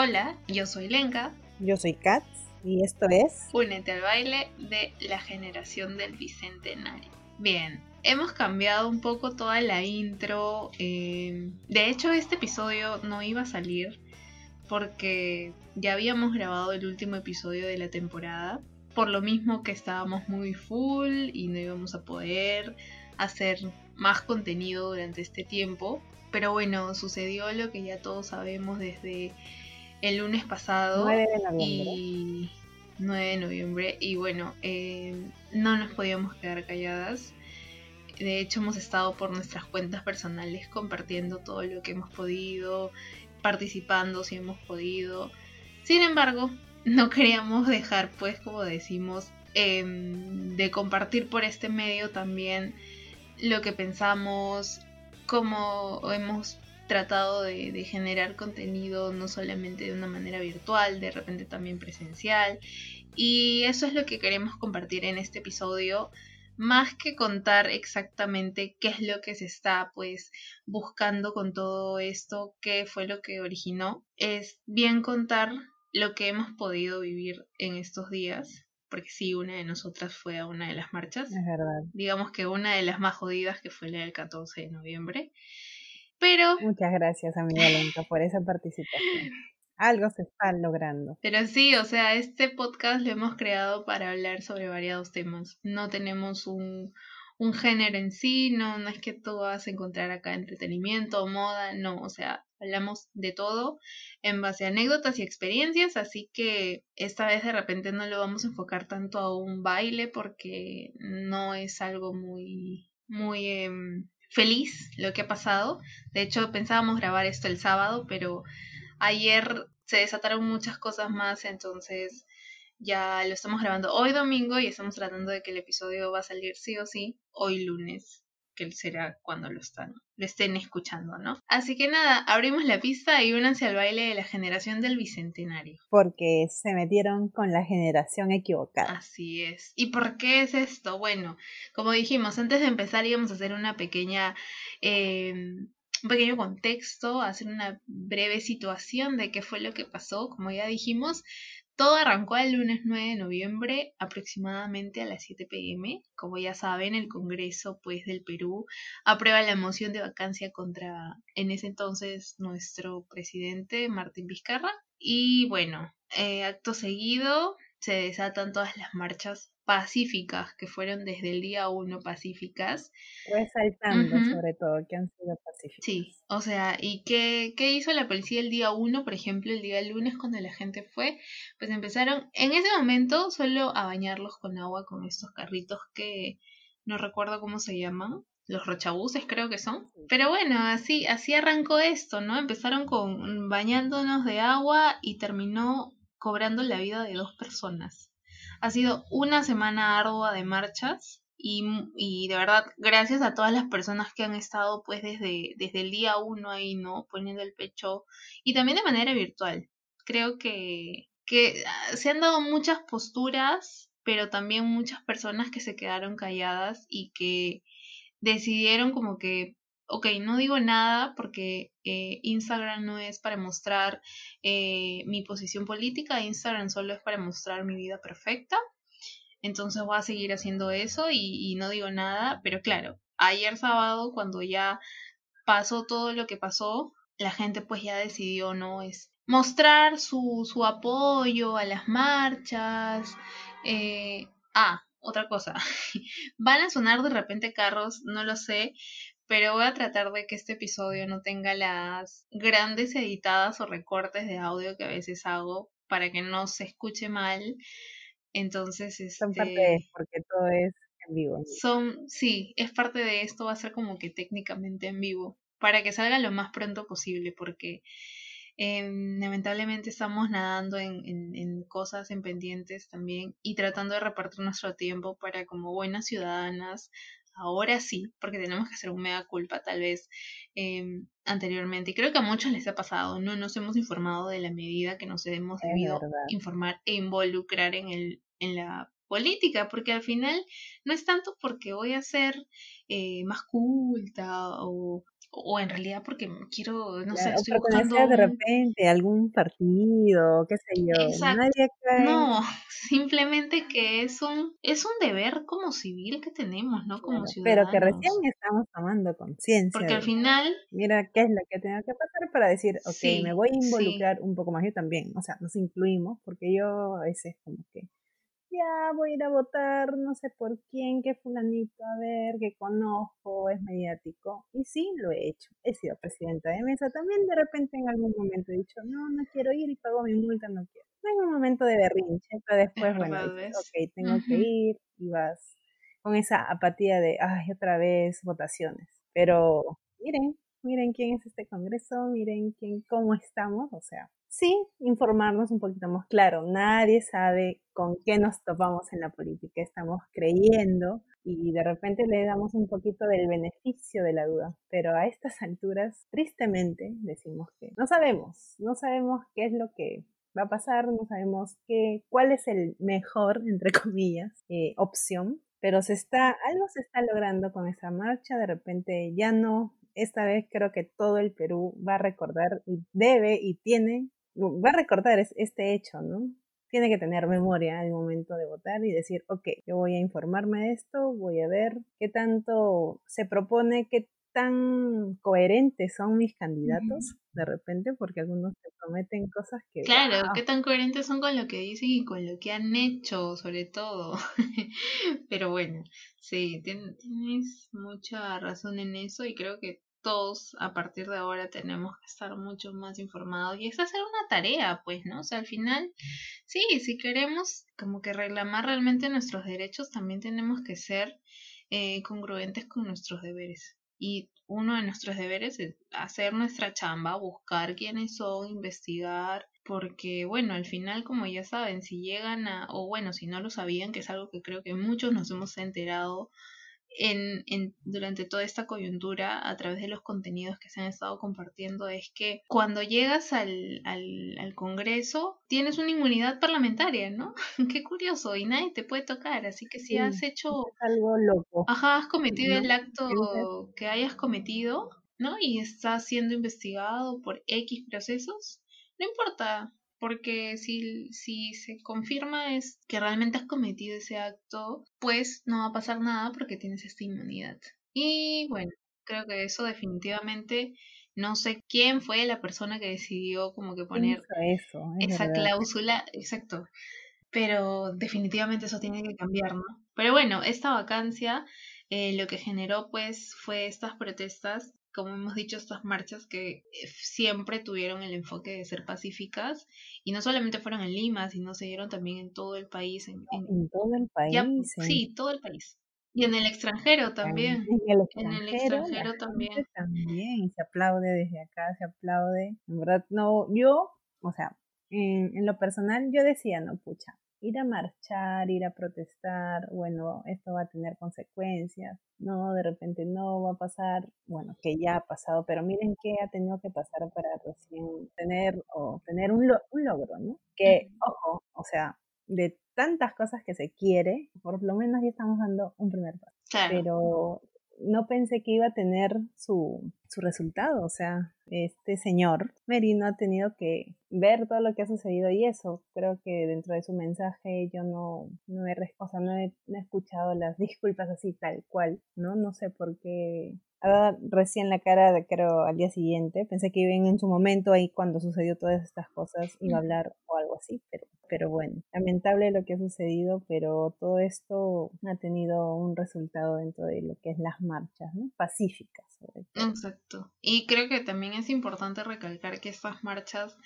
Hola, yo soy Lenka. Yo soy Kat y esto es Únete al baile de la generación del Bicentenario. Bien, hemos cambiado un poco toda la intro. eh, de hecho, este episodio no iba a salir porque ya habíamos grabado el último episodio de la temporada. Por lo mismo que estábamos muy full y no íbamos a poder hacer más contenido durante este tiempo. Pero bueno, sucedió lo que ya todos sabemos desde el lunes pasado. 9 de noviembre. Y 9 de noviembre. Y bueno, eh, no nos podíamos quedar calladas. De hecho, hemos estado por nuestras cuentas personales compartiendo todo lo que hemos podido, participando si hemos podido. Sin embargo, no queríamos dejar, pues, como decimos, em, de compartir por este medio también lo que pensamos, cómo hemos tratado de, de generar contenido no solamente de una manera virtual, de repente también presencial. Y eso es lo que queremos compartir en este episodio. Más que contar exactamente qué es lo que se está pues buscando con todo esto, qué fue lo que originó, es bien contar lo que hemos podido vivir en estos días, porque sí, una de nosotras fue a una de las marchas, Es verdad. digamos que una de las más jodidas que fue la del 14 de noviembre, pero Muchas gracias, amiga Lenka, por esa participación. Algo se está logrando. Pero sí, o sea, este podcast lo hemos creado para hablar sobre variados temas. No tenemos un, un género en sí, no, no es que tú vas a encontrar acá entretenimiento, moda, no, o sea, hablamos de todo en base a anécdotas y experiencias, así que esta vez de repente no lo vamos a enfocar tanto a un baile porque no es algo muy, muy em, feliz lo que ha pasado. De hecho, pensábamos grabar esto el sábado, pero ayer se desataron muchas cosas más, entonces ya lo estamos grabando hoy domingo y estamos tratando de que el episodio va a salir sí o sí hoy lunes, que será cuando lo están, lo estén escuchando, ¿no? Así que nada, abrimos la pista y únanse al baile de la generación del bicentenario. Porque se metieron con la generación equivocada. Así es. ¿Y por qué es esto? Bueno, como dijimos, antes de empezar íbamos a hacer una pequeña, eh, un pequeño contexto, hacer una breve situación de qué fue lo que pasó. Como ya dijimos, todo arrancó el lunes 9 de noviembre aproximadamente a las 7 pm. Como ya saben, el Congreso pues del Perú aprueba la moción de vacancia contra en ese entonces nuestro presidente Martín Vizcarra. Y bueno, eh, acto seguido se desatan todas las marchas pacíficas que fueron desde el día 1 pacíficas. Resaltando sobre todo que han sido pacíficos. Sí, o sea, ¿y qué, qué hizo la policía el día 1, por ejemplo, el día lunes cuando la gente fue? Pues empezaron en ese momento solo a bañarlos con agua con estos carritos que no recuerdo cómo se llaman, los rochabuses creo que son. Pero bueno, así, así arrancó esto, ¿no? Empezaron con bañándonos de agua y terminó cobrando la vida de dos personas. Ha sido una semana ardua de marchas y, y de verdad, gracias a todas las personas que han estado pues desde, desde el día uno ahí, ¿no? Poniendo el pecho y también de manera virtual. Creo que, que ah, se han dado muchas posturas, pero también muchas personas que se quedaron calladas y que decidieron como que, ok, no digo nada porque eh, Instagram no es para mostrar eh, mi posición política, Instagram solo es para mostrar mi vida perfecta. Entonces voy a seguir haciendo eso y, no digo nada, pero claro, ayer sábado cuando ya pasó todo lo que pasó, la gente pues ya decidió, ¿no? Es mostrar su, su apoyo a las marchas. eh, ah, otra cosa. Van a sonar de repente carros, no lo sé, pero voy a tratar de que este episodio no tenga las grandes editadas o recortes de audio que a veces hago para que no se escuche mal. Entonces, Son parte de este, porque todo es en vivo. son, sí, es parte de esto, va a ser como que técnicamente en vivo, para que salga lo más pronto posible, porque eh, lamentablemente estamos nadando en, en, en cosas, en pendientes también, y tratando de repartir nuestro tiempo para como buenas ciudadanas, ahora sí, porque tenemos que hacer un mega culpa tal vez eh, anteriormente, y creo que a muchos les ha pasado, no nos hemos informado de la medida que nos hemos debido informar e involucrar en, el, en la política, porque al final no es tanto porque voy a ser eh, más culta o o en realidad porque quiero, no sé, Claro, o estoy buscando de repente algún partido, qué sé yo. Exacto. Nadie acá No, simplemente que es un, es un deber como civil que tenemos, ¿no? Como Claro, pero que recién ciudadanos. estamos tomando conciencia Porque al final, mira, qué es lo que tengo que pasar para decir, ok, me sí, voy a sí, involucrar un poco más yo también, o sea, nos incluimos, porque yo a veces como que, ya voy a ir a votar, no sé por quién, qué fulanito, a ver, que conozco, es mediático, y sí, lo he hecho, he sido presidenta de mesa, también de repente en algún momento he dicho, no, no quiero ir y pago mi multa, no quiero. Tengo un momento de berrinche, pero es después, bueno, ok, tengo que ir y vas con esa apatía de, ay, otra vez votaciones. Pero miren, miren quién es este Congreso, miren quién, cómo estamos, o sea, sí, informarnos un poquito más claro. Nadie sabe con qué nos topamos en la política, estamos creyendo y de repente le damos un poquito del beneficio de la duda, pero a estas alturas, tristemente, decimos que no sabemos, no sabemos qué es lo que va a pasar, no sabemos qué, cuál es el mejor, entre comillas, eh, opción, pero se está, algo se está logrando con esa marcha, de repente ya no, esta vez creo que todo el Perú va a recordar y debe y tiene, va a recordar es- este hecho, ¿no? Tiene que tener memoria al momento de votar y decir, ok, yo voy a informarme de esto, voy a ver qué tanto se propone, qué tan coherentes son mis candidatos de repente, porque algunos te prometen cosas que, Claro, qué tan coherentes son con lo que dicen y con lo que han hecho, sobre todo. Pero bueno, sí, tien- tienes mucha razón en eso y creo que todos a partir de ahora tenemos que estar mucho más informados y es hacer una tarea, pues, ¿no? O sea, al final, sí, si queremos como que reclamar realmente nuestros derechos, también tenemos que ser eh, congruentes con nuestros deberes. Y uno de nuestros deberes es hacer nuestra chamba, buscar quiénes son, investigar, porque bueno, al final, como ya saben, si llegan a, o bueno, si no lo sabían, que es algo que creo que muchos nos hemos enterado en, en, durante toda esta coyuntura a través de los contenidos que se han estado compartiendo es que cuando llegas al, al, al Congreso tienes una inmunidad parlamentaria, ¿no? Qué curioso, y nadie te puede tocar, así que si has hecho algo loco, Ajá, has cometido ¿no? el acto que hayas cometido, ¿no? Y estás siendo investigado por X procesos, no importa, porque si, si se confirma es que realmente has cometido ese acto, pues no va a pasar nada porque tienes esta inmunidad. Y bueno, creo que eso definitivamente, no sé quién fue la persona que decidió como que ¿quién poner hizo eso? Es esa verdad. cláusula, exacto, pero definitivamente eso tiene que cambiar, ¿no? Pero bueno, esta vacancia eh, lo que generó pues fue estas protestas, como hemos dicho, estas marchas que eh, siempre tuvieron el enfoque de ser pacíficas y no solamente fueron en Lima, sino se dieron también en todo el país, en, en En todo el ya, país, en, sí, todo el país. Y en el extranjero en también, el en el extranjero, la extranjero gente también. también se aplaude desde acá, se aplaude. En verdad, no, yo, o sea, en, en lo personal, yo decía, no, pucha, ir a marchar, ir a protestar, bueno, esto va a tener consecuencias, no, de repente no va a pasar, bueno, que ya ha pasado, pero miren qué ha tenido que pasar para recién tener o tener un, lo- un logro, ¿no? Que, ojo, o sea, de tantas cosas que se quiere, por lo menos ya estamos dando un primer paso, Claro, pero no pensé que iba a tener su, su resultado. O sea, este señor Merino ha tenido que ver todo lo que ha sucedido y eso. Creo que dentro de su mensaje yo no, no, he, o no, he, no he escuchado las disculpas así tal cual, ¿no? No sé por qué. Dado recién la cara, de, creo, al día siguiente. Pensé que iba en su momento ahí cuando sucedió todas estas cosas iba a hablar o algo así, pero, pero bueno, lamentable lo que ha sucedido, pero todo esto ha tenido un resultado dentro de lo que es las marchas, ¿no? Pacíficas, sobre todo. Exacto. Y creo que también es importante recalcar que estas marchas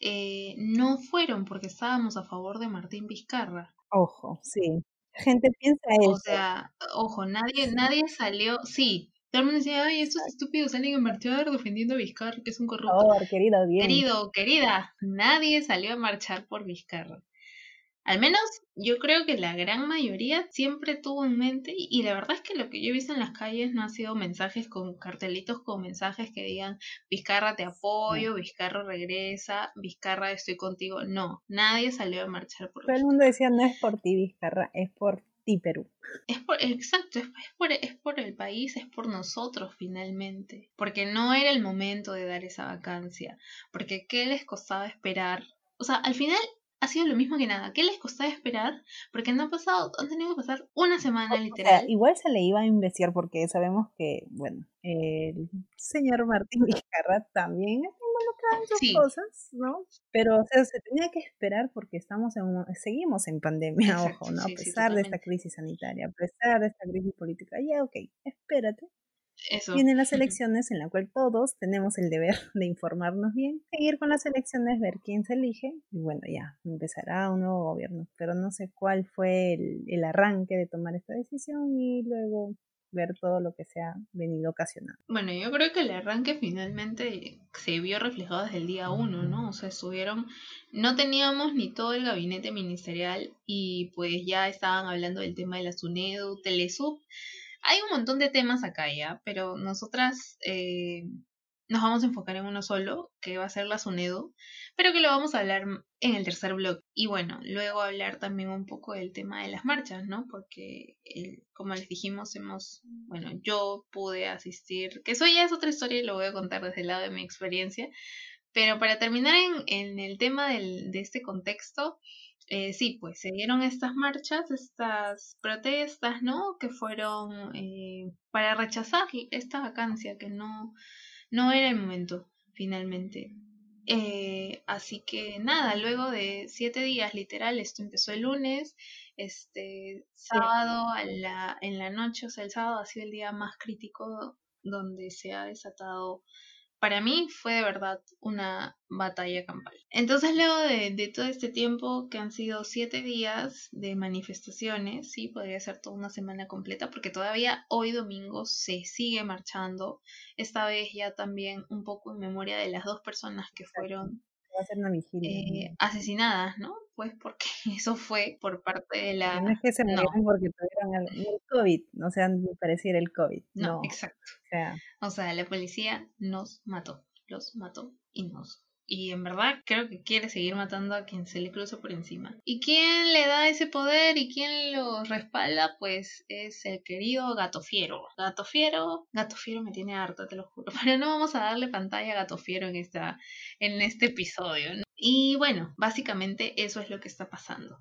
eh, no fueron porque estábamos a favor de Martín Vizcarra. Ojo, sí. La gente piensa O eso. sea, ojo, nadie, nadie salió, sí, todo el mundo decía, ay, estos estúpidos salen a marchar defendiendo a Vizcarra, que es un Por corrupto. favor, querida audiencia. Querido querida, nadie salió a marchar por Vizcarra. Al menos yo creo que la gran mayoría siempre tuvo en mente, y, la verdad es que lo que yo he visto en las calles no ha sido mensajes con cartelitos con mensajes que digan Vizcarra te apoyo, Vizcarra regresa, Vizcarra estoy contigo. No, nadie salió a marchar por todo el mundo decía, no es por ti, Vizcarra, es por Perú. Es por, exacto, es, por, es por el país, es por nosotros finalmente, porque no era el momento de dar esa vacancia, porque ¿qué les costaba esperar? O sea, al final ha sido lo mismo que nada. ¿Qué les costaba esperar? Porque no ha pasado, han tenido que pasar una semana literal. igual se le iba a investigar porque sabemos que, bueno, el señor Martín Vizcarra también está involucrado en sus cosas, ¿no? Pero o sea, se tenía que esperar porque estamos en seguimos en pandemia, ojo, ¿no? a pesar de esta crisis sanitaria, a pesar de esta crisis política. Ya, ok, espérate Vienen las elecciones en la cual todos tenemos el deber de informarnos bien, seguir con las elecciones, ver quién se elige y bueno, ya empezará un nuevo gobierno. Pero no sé cuál fue el, arranque de tomar esta decisión y luego ver todo lo que se ha venido ocasionando. Bueno, yo creo que el arranque finalmente se vio reflejado desde el día uno, ¿no? O sea, estuvieron, no teníamos ni todo el gabinete ministerial y pues ya estaban hablando del tema de la SUNEDU, Telesub hay un montón de temas acá ya, pero nosotras eh, nos vamos a enfocar en uno solo, que va a ser la SUNEDO, pero que lo vamos a hablar en el tercer blog. Y bueno, luego hablar también un poco del tema de las marchas, ¿no? Porque, como les dijimos, hemos, bueno, yo pude asistir, que eso ya es otra historia y lo voy a contar desde el lado de mi experiencia. Pero para terminar en, el tema de este contexto, eh, sí, pues se dieron estas marchas, estas protestas, ¿no? Que fueron eh, para rechazar esta vacancia, que no, no era el momento, finalmente. Eh, así que nada, luego de siete días, literal, esto empezó el lunes, este sábado a la, en la noche, o sea, el sábado ha sido el día más crítico donde se ha desatado para mí fue de verdad una batalla campal. Entonces luego de, todo este tiempo que han sido siete días de manifestaciones, sí, podría ser toda una semana completa porque todavía hoy domingo se sigue marchando, esta vez ya también un poco en memoria de las dos personas que fueron eh, asesinadas, ¿no? Pues porque eso fue por parte de la... No es que se murieron porque tuvieron el, COVID, no sea, me pareciera el COVID. No, exacto. O sea, o sea, la policía nos mató, los mató y nos y en verdad creo que quiere seguir matando a quien se le cruza por encima. ¿Y quién le da ese poder y quién lo respalda? Pues es el querido Gato Fiero. Gato Fiero, Gato Fiero me tiene harta, te lo juro. Pero no vamos a darle pantalla a Gato Fiero en, esta, en este episodio. Y bueno, básicamente eso es lo que está pasando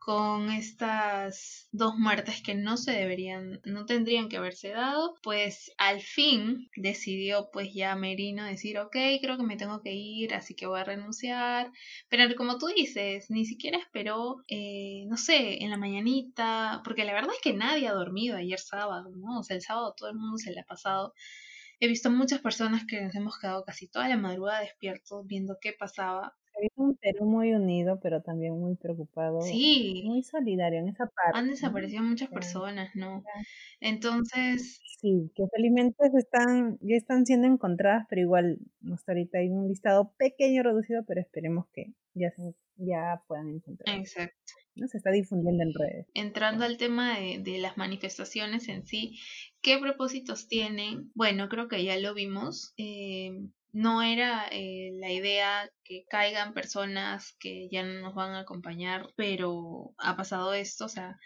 con estas dos muertes que no se deberían, no tendrían que haberse dado, pues al fin decidió pues ya Merino decir, ok, creo que me tengo que ir, así que voy a renunciar, pero como tú dices, ni siquiera esperó, eh, no sé, en la mañanita, porque la verdad es que nadie ha dormido ayer sábado, ¿no? O sea, el sábado todo el mundo se le ha pasado. He visto muchas personas que nos hemos quedado casi toda la madrugada despiertos viendo qué pasaba es un Perú muy unido, pero también muy preocupado. Sí. Muy solidario en esa parte. Han desaparecido muchas personas, ¿no? Entonces. Sí, que felizmente están, ya están siendo encontradas, pero igual hasta ahorita hay un listado pequeño reducido, pero esperemos que ya, ya puedan encontrar. Exacto. ¿no? Se está difundiendo en redes. Entrando al tema de, de las manifestaciones en sí, ¿qué propósitos tienen? Bueno, creo que ya lo vimos. Eh, no era eh, la idea que caigan personas que ya no nos van a acompañar, pero ha pasado esto, o sea,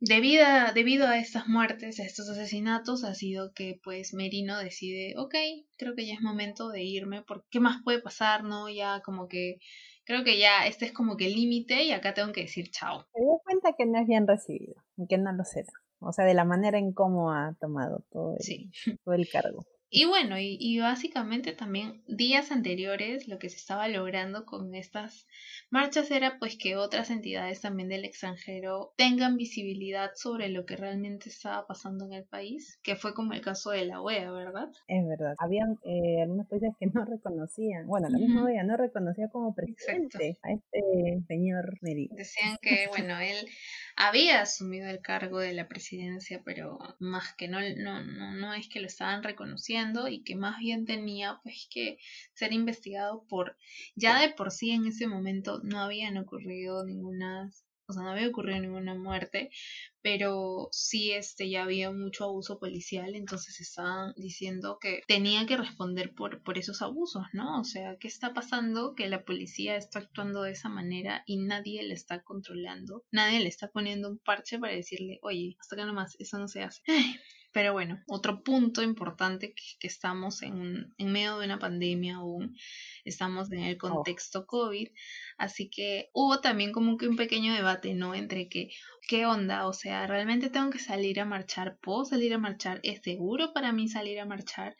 debido a, debido a estas muertes, a estos asesinatos, ha sido que pues Merino decide, ok, creo que ya es momento de irme, porque ¿qué más puede pasar? No, ya como que creo que ya este es como que el límite y acá tengo que decir chao. Me doy cuenta que no es bien recibido, que no lo será. O sea, de la manera en cómo ha tomado todo todo el cargo. Y bueno, y, básicamente también días anteriores lo que se estaba logrando con estas marchas era pues que otras entidades también del extranjero tengan visibilidad sobre lo que realmente estaba pasando en el país, que fue como el caso de la OEA, ¿verdad? Es verdad. Habían eh, algunos países que no reconocían, bueno, la misma OEA no reconocía como presidente a este señor Merino. Decían que, bueno, él había asumido el cargo de la presidencia, pero más que no, no, no, no es que lo estaban reconociendo y que más bien tenía pues que ser investigado por, ya de por sí en ese momento no habían ocurrido ninguna o sea, no había ocurrido ninguna muerte, pero sí este ya había mucho abuso policial, entonces estaban diciendo que tenía que responder por, por esos abusos, ¿no? O sea, ¿qué está pasando? Que la policía está actuando de esa manera y nadie le está controlando, nadie le está poniendo un parche para decirle, oye, hasta acá nomás, eso no se hace. Pero bueno, otro punto importante que, que estamos en, en, medio de una pandemia aún, estamos en el oh. contexto COVID, así que hubo también como que un pequeño debate, ¿no? Entre que, ¿qué onda? O sea, ¿realmente tengo que salir a marchar? ¿Puedo salir a marchar? ¿Es seguro para mí salir a marchar?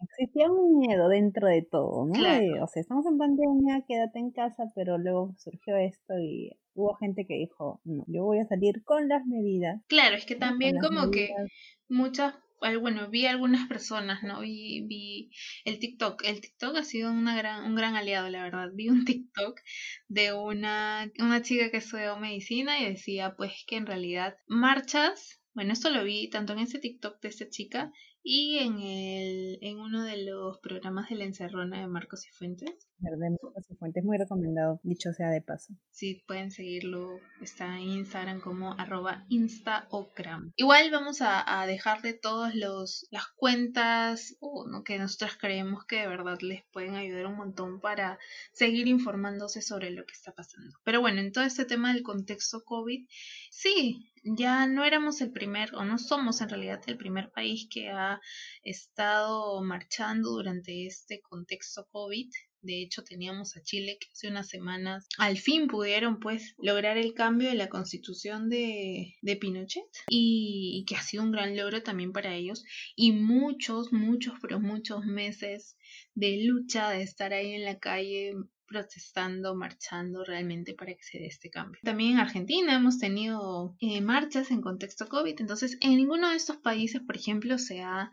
Existía un miedo dentro de todo, ¿no? o sea, estamos en pandemia, quédate en casa, pero luego surgió esto y hubo gente que dijo, no, yo voy a salir con las medidas. Claro, es que también como que muchas bueno, vi algunas personas, ¿no? Vi, vi el TikTok. El TikTok ha sido una gran, un gran aliado, la verdad. Vi un TikTok de una, una chica que estudió medicina y decía, pues, que en realidad marchas, bueno, esto lo vi tanto en ese TikTok de esta chica y en, el, en uno de los programas de la encerrona de Marcos y Fuentes. De y Fuentes, muy recomendado, dicho sea de paso. Sí, pueden seguirlo, está en Instagram como arroba instaocram. Igual vamos a, a dejarle todas las cuentas o ¿no? que nosotros creemos que de verdad les pueden ayudar un montón para seguir informándose sobre lo que está pasando. Pero bueno, en todo este tema del contexto COVID, sí, ya no éramos el primer, o no somos en realidad el primer país que ha estado marchando durante este contexto COVID. De hecho, teníamos a Chile que hace unas semanas al fin pudieron pues lograr el cambio de la constitución de, Pinochet y, y, que ha sido un gran logro también para ellos y muchos, muchos, pero muchos meses de lucha, de estar ahí en la calle protestando, marchando realmente para que se dé este cambio. También en Argentina hemos tenido eh, marchas en contexto COVID, entonces en ninguno de estos países, por ejemplo, se ha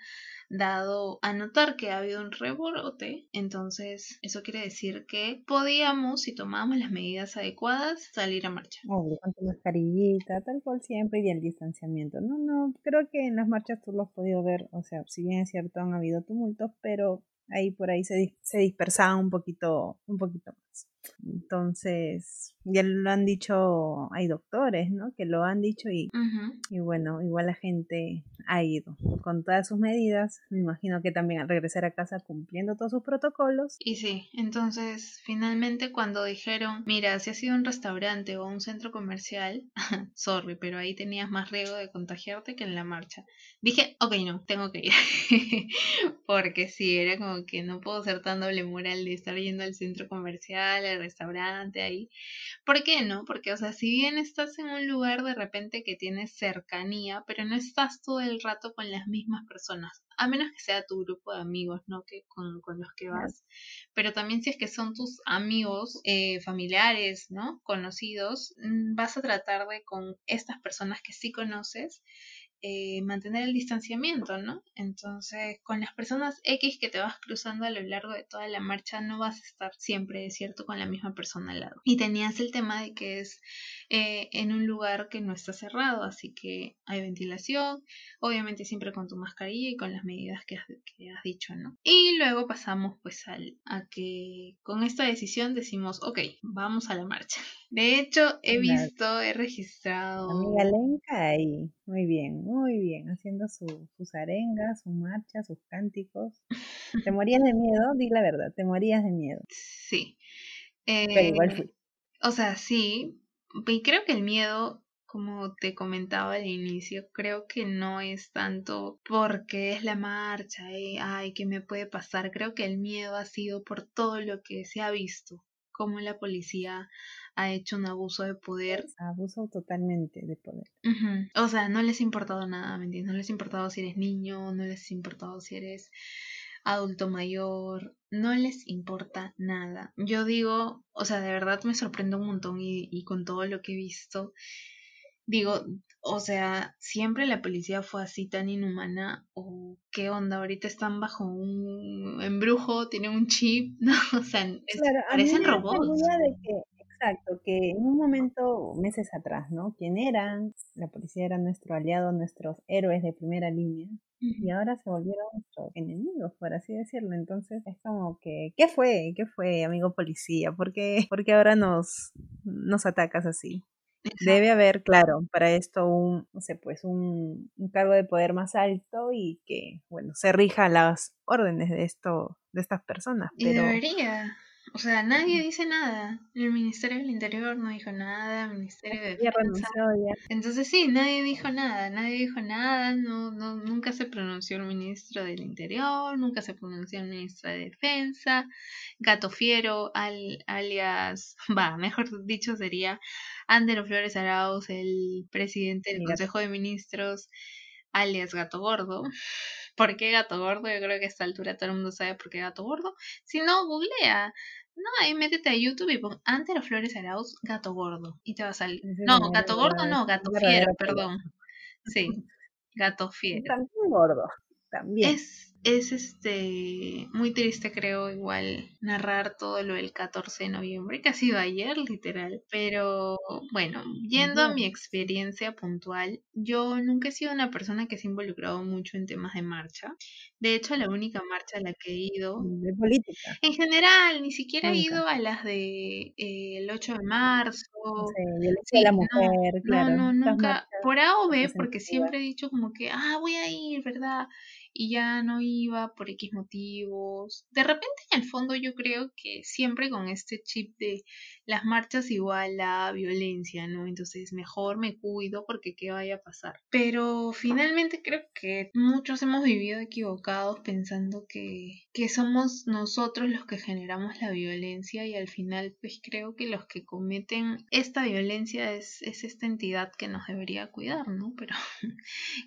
dado a notar que ha habido un rebrote, entonces eso quiere decir que podíamos, si tomábamos las medidas adecuadas, salir a marchar. Obvio, con tu mascarillita, tal cual siempre, y el distanciamiento. No, no, creo que en las marchas tú lo has podido ver, o sea, si bien es cierto han habido tumultos, pero ahí por ahí se, se dispersaba un poquito, un poquito más. Entonces, ya lo han dicho, hay doctores, ¿no? Que lo han dicho y, y bueno, igual la gente ha ido con todas sus medidas. Me imagino que también al regresar a casa cumpliendo todos sus protocolos. Y sí, entonces finalmente cuando dijeron, mira, si has sido un restaurante o un centro comercial, sorry, pero ahí tenías más riesgo de contagiarte que en la marcha. Dije, ok, no, tengo que ir. Porque sí, era como que no puedo ser tan doble moral de estar yendo al centro comercial, al restaurante, ahí. ¿Por qué no? Porque, o sea, si bien estás en un lugar de repente que tienes cercanía, pero no estás todo el rato con las mismas personas, a menos que sea tu grupo de amigos, ¿no? Que con, con los que vas. Pero también si es que son tus amigos, eh, familiares, ¿no? Conocidos, mm, vas a tratar de con estas personas que sí conoces, eh, mantener el distanciamiento, ¿no? Entonces, con las personas X que te vas cruzando a lo largo de toda la marcha, no vas a estar siempre, ¿cierto?, con la misma persona al lado. Y tenías el tema de que es eh, en un lugar que no está cerrado, así que hay ventilación, obviamente siempre con tu mascarilla y con las medidas que has, que has dicho, ¿no? Y luego pasamos pues al, a que con esta decisión decimos, ok, vamos a la marcha. De hecho, he visto, he registrado... Amiga Lenka ahí, muy bien, muy bien, haciendo su, sus arengas, su marcha, sus cánticos. ¿Te morías de miedo? Di la verdad, te morías de miedo. Sí. Pero igual fui. O sea, sí. Y creo que el miedo, como te comentaba al inicio, creo que no es tanto porque es la marcha, y, ay, ¿qué me puede pasar? Creo que el miedo ha sido por todo lo que se ha visto, como la policía ha hecho un abuso de poder. Abuso totalmente de poder. O sea, no les ha importado nada, ¿me entiendes? No les ha importado si eres niño, no les ha importado si eres adulto mayor, no les importa nada. Yo digo, o sea, de verdad me sorprende un montón y, y con todo lo que he visto, digo, o sea, siempre la policía fue así tan inhumana o qué onda, ahorita están bajo un embrujo, tienen un chip, no, o sea, parecen robots. De que Exacto, que en un momento, meses atrás, ¿no? ¿Quién eran? La policía era nuestro aliado, nuestros héroes de primera línea. Y ahora se volvieron nuestros enemigos, por así decirlo. Entonces es como que, ¿qué fue? ¿Qué fue, amigo policía? ¿Por qué, ahora nos, nos atacas así? Debe haber, claro, para esto un, no sé, pues un, un, cargo de poder más alto y que, bueno, se rija las órdenes de esto, de estas personas. Pero... Debería. O sea, nadie dice nada. El Ministerio del Interior no dijo nada, el Ministerio de Defensa. Entonces sí, nadie dijo nada, nadie dijo nada, no, no, nunca se pronunció el ministro del Interior, nunca se pronunció el ministro de Defensa, Gato Fiero, al, alias, va, mejor dicho sería Andero Flores Arauz, el presidente del Consejo de Ministros, alias Gato Gordo. ¿Por qué gato gordo? Yo creo que a esta altura todo el mundo sabe por qué gato gordo. Si no, googlea. No, ahí métete a YouTube y pon Antero Flores Arauz, gato gordo. Y te va a salir. No, gato gordo no, gato fiero, perdón. Sí, gato fiero. También gordo, también. Es, es este muy triste creo igual narrar todo lo del 14 de noviembre que ha sido ayer literal pero bueno yendo a mi experiencia puntual yo nunca he sido una persona que se ha involucrado mucho en temas de marcha. De hecho la única marcha a la que he ido de política. en general ni siquiera he ido a las de eh, el 8 de marzo no sé, la mujer claro no, no nunca por A o B porque siempre he dicho como que ah voy a ir verdad y ya no iba por X motivos. De repente en el fondo yo creo que siempre con este chip de las marchas igual a violencia, ¿no? Entonces mejor me cuido porque qué vaya a pasar. Pero finalmente creo que muchos hemos vivido equivocados pensando que, que somos nosotros los que generamos la violencia y al final pues creo que los que cometen esta violencia es, es esta entidad que nos debería cuidar, ¿no? Pero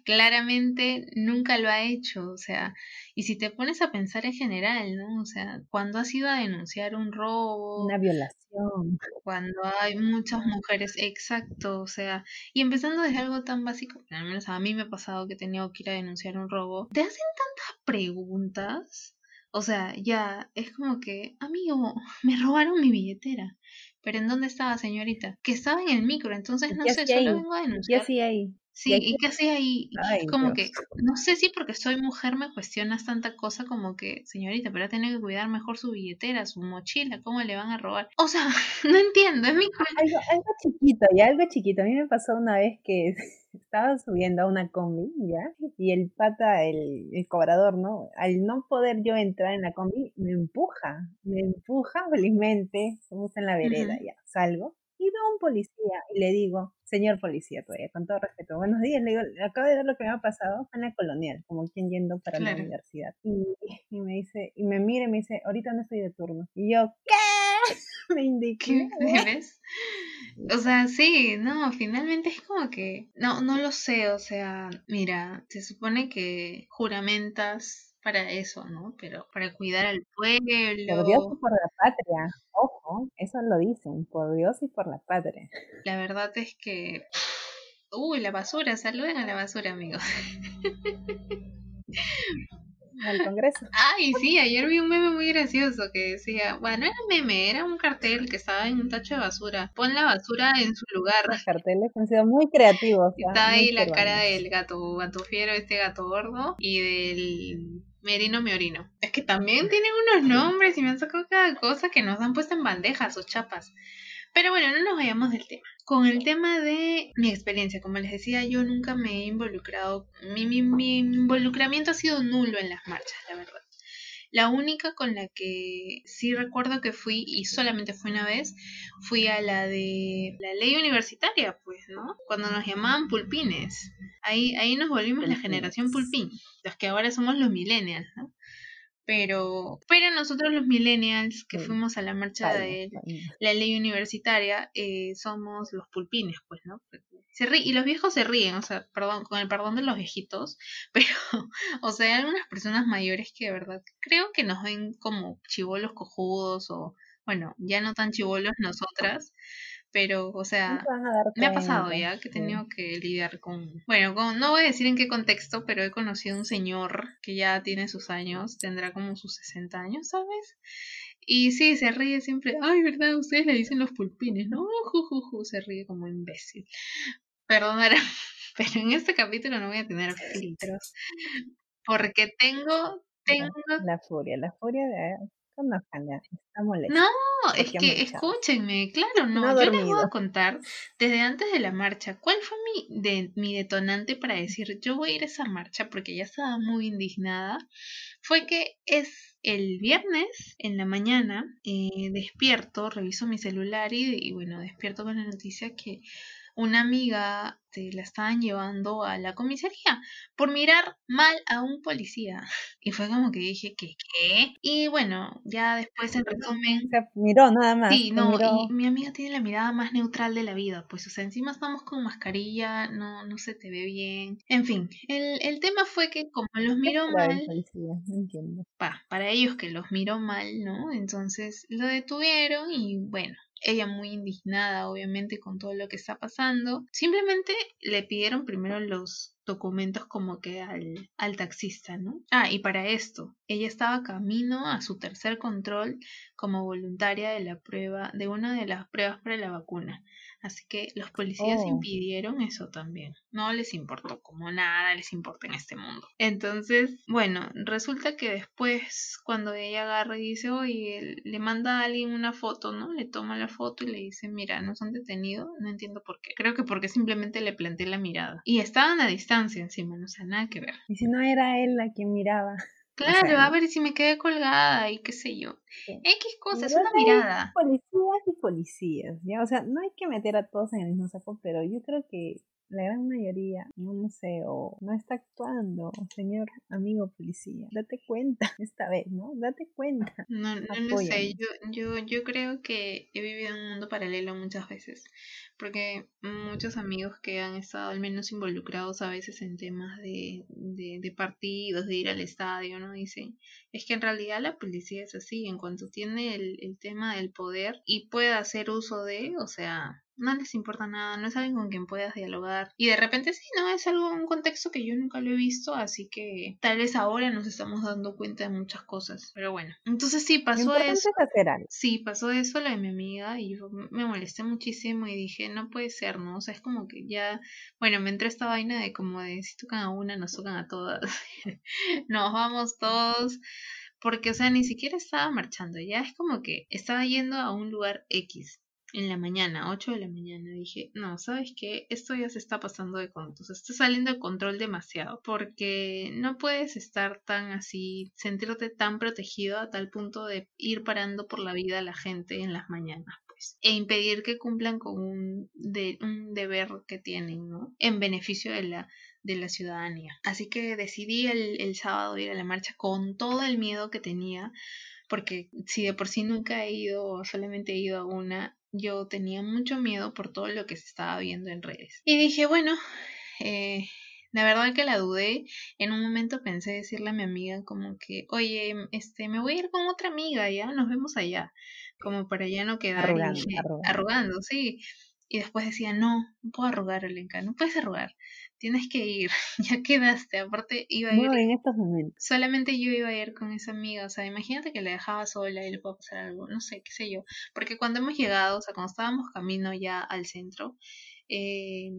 claramente nunca lo ha hecho, o sea, y si te pones a pensar en general, ¿no? O sea, cuando has ido a denunciar un robo, una violación, cuando hay muchas mujeres, exacto, o sea, y empezando desde algo tan básico, al menos a mí me ha pasado que he tenido que ir a denunciar un robo, te hacen tantas preguntas, o sea, ya es como que, amigo, me robaron mi billetera. Pero ¿en dónde estaba, señorita? Que estaba en el micro, entonces no sé, solo vengo a denunciar. ¿Qué hacía ahí? Sí, ¿y qué hacía ahí? como que, no sé si porque soy mujer me cuestionas tanta cosa como que, señorita, pero tiene que cuidar mejor su billetera, su mochila, ¿cómo le van a robar? O sea, no entiendo, es mi algo, algo chiquito, y algo chiquito. A mí me pasó una vez que estaba subiendo a una combi, ¿ya? Y el pata, el, el cobrador, ¿no? Al no poder yo entrar en la combi, me empuja, me empuja felizmente, somos en la vereda, ya, salgo y veo un policía y le digo, señor policía, todavía, con todo respeto, buenos días, le digo, acabo de ver lo que me ha pasado en la colonial, como quien yendo para la universidad. Y, y, me dice, y me mira y me dice, ahorita no estoy de turno. Y yo, ¿qué? me indiqué. ¿Ves? O sea, sí, no, finalmente es como que, no, no lo sé, o sea, mira, se supone que juramentas para eso, ¿no? Pero para cuidar al pueblo. Por Dios y por la patria, ojo, eso lo dicen, por Dios y por la patria. La verdad es que... Uy, la basura, saluden a la basura, amigos. al Congreso. Ay, sí, ayer vi un meme muy gracioso que decía, bueno, era meme, era un cartel que estaba en un tacho de basura. Pon la basura en su lugar. Los carteles han sido muy creativos. Está ahí la cara del gato, gato fiero, este gato gordo, y del Merino me orino. Es que también tienen unos nombres y me han sacado cada cosa que nos han puesto en bandejas o chapas. Pero bueno, no nos vayamos del tema. Con el tema de mi experiencia, como les decía, yo nunca me he involucrado. Mi, mi, mi involucramiento ha sido nulo en las marchas, la verdad. La única con la que sí recuerdo que fui, y solamente fue una vez, fui a la de la ley universitaria, pues, ¿no? Cuando nos llamaban pulpines. Ahí, ahí nos volvimos la generación pulpín, los que ahora somos los millennials, ¿no? Pero, pero nosotros los millennials que fuimos a la marcha de la ley universitaria eh, somos los pulpines, pues, ¿no? Se y los viejos se ríen, o sea, perdón, con el perdón de los viejitos, pero, o sea, hay algunas personas mayores que de verdad creo que nos ven como chivolos cojudos o, bueno, ya no tan chivolos nosotras, pero, o sea, me ha pasado ya que he tenido que lidiar con, bueno, con, no voy a decir en qué contexto, pero he conocido un señor que ya tiene sus años, tendrá como sus 60 años, ¿sabes? Y sí, se ríe siempre, ay, ¿verdad? Ustedes le dicen los pulpines, ¿no? Ju, se ríe como imbécil. Perdonará, pero en este capítulo no voy a tener filtros, porque tengo, tengo... La, furia, la furia de... Está No, es que escúchenme, claro, no, yo les voy a contar desde antes de la marcha cuál fue mi, de, mi detonante para decir yo voy a ir a esa marcha porque ya estaba muy indignada. Fue que es el viernes en la mañana, eh, despierto, reviso mi celular y, y bueno, despierto con la noticia que una amiga te la estaban llevando a la comisaría por mirar mal a un policía. Y fue como que dije, ¿qué? ¿Qué? Y bueno, ya después en resumen... Se miró nada más. Sí, no, y mi amiga tiene la mirada más neutral de la vida, pues, o sea, encima estamos con mascarilla, no, no se te ve bien. En fin, el, el tema fue que como los miró mal... Pa, para ellos que los miró mal, ¿no? Entonces lo detuvieron y bueno, ella muy indignada obviamente con todo lo que está pasando. Simplemente le pidieron primero los documentos como que al, al taxista, ¿no? Ah, y para esto, ella estaba camino a su tercer control como voluntaria de la prueba, de una de las pruebas para la vacuna. Así que los policías oh. impidieron eso también. No les importó, como nada les importa en este mundo. Entonces, bueno, resulta que después, cuando ella agarra y dice, oye, le manda a alguien una foto, ¿no? Le toma la foto y le dice, mira, nos han detenido, no entiendo por qué. Creo que porque simplemente le planteé la mirada. Y estaban a distancia encima, no sé, nada que ver. Y si no era él la quien miraba. Claro, a ver si me quedé colgada y qué sé yo. X cosas, una mirada. Policías y policías, ¿ya? O sea, no hay que meter a todos en el mismo saco, pero yo creo que la gran mayoría, no sé, o no está actuando, señor amigo policía. Date cuenta esta vez, ¿no? Date cuenta. No, no lo sé, yo, yo, yo creo que he vivido en un mundo paralelo muchas veces, porque muchos amigos que han estado al menos involucrados a veces en temas de, de, de partidos, de ir al estadio, ¿no? Dicen, es que en realidad la policía es así, en cuanto tiene el, el tema del poder y puede hacer uso de, o sea, no les importa nada, no es alguien con quien puedas dialogar. Y de repente sí, no, es algo, un contexto que yo nunca lo he visto, así que tal vez ahora nos estamos dando cuenta de muchas cosas. Pero bueno, entonces sí, pasó eso. Sí, pasó eso, lo de mi amiga, y yo me molesté muchísimo y dije, no puede ser, ¿no? O sea, es como que ya, bueno, me entró esta vaina de como de si tocan a una, nos tocan a todas. nos vamos todos porque, o sea, ni siquiera estaba marchando, ya es como que estaba yendo a un lugar X, en la mañana, 8 de la mañana, dije, no, ¿sabes qué? Esto ya se está pasando de control, se está saliendo de control demasiado, porque no puedes estar tan así, sentirte tan protegido a tal punto de ir parando por la vida a la gente en las mañanas, pues, e impedir que cumplan con un, un deber que tienen, ¿no? En beneficio de la de la ciudadanía. Así que decidí el, el sábado ir a la marcha con todo el miedo que tenía, porque si de por sí nunca he ido o solamente he ido a una, yo tenía mucho miedo por todo lo que se estaba viendo en redes. Y dije, bueno, eh, la verdad que la dudé. En un momento pensé decirle a mi amiga como que, oye, este, me voy a ir con otra amiga, ya, nos vemos allá. Como para ya no quedar arrugando, arrugando. sí. Y después decía, no, no puedo arrugar, Elenca, no puedes arrugar tienes que ir, ya quedaste, aparte iba a ir... en estos momentos. Solamente yo iba a ir con esa amiga, o sea, imagínate que la dejaba sola y le puedo pasar algo, no sé, qué sé yo, porque cuando hemos llegado, o sea, cuando estábamos camino ya al centro, eh,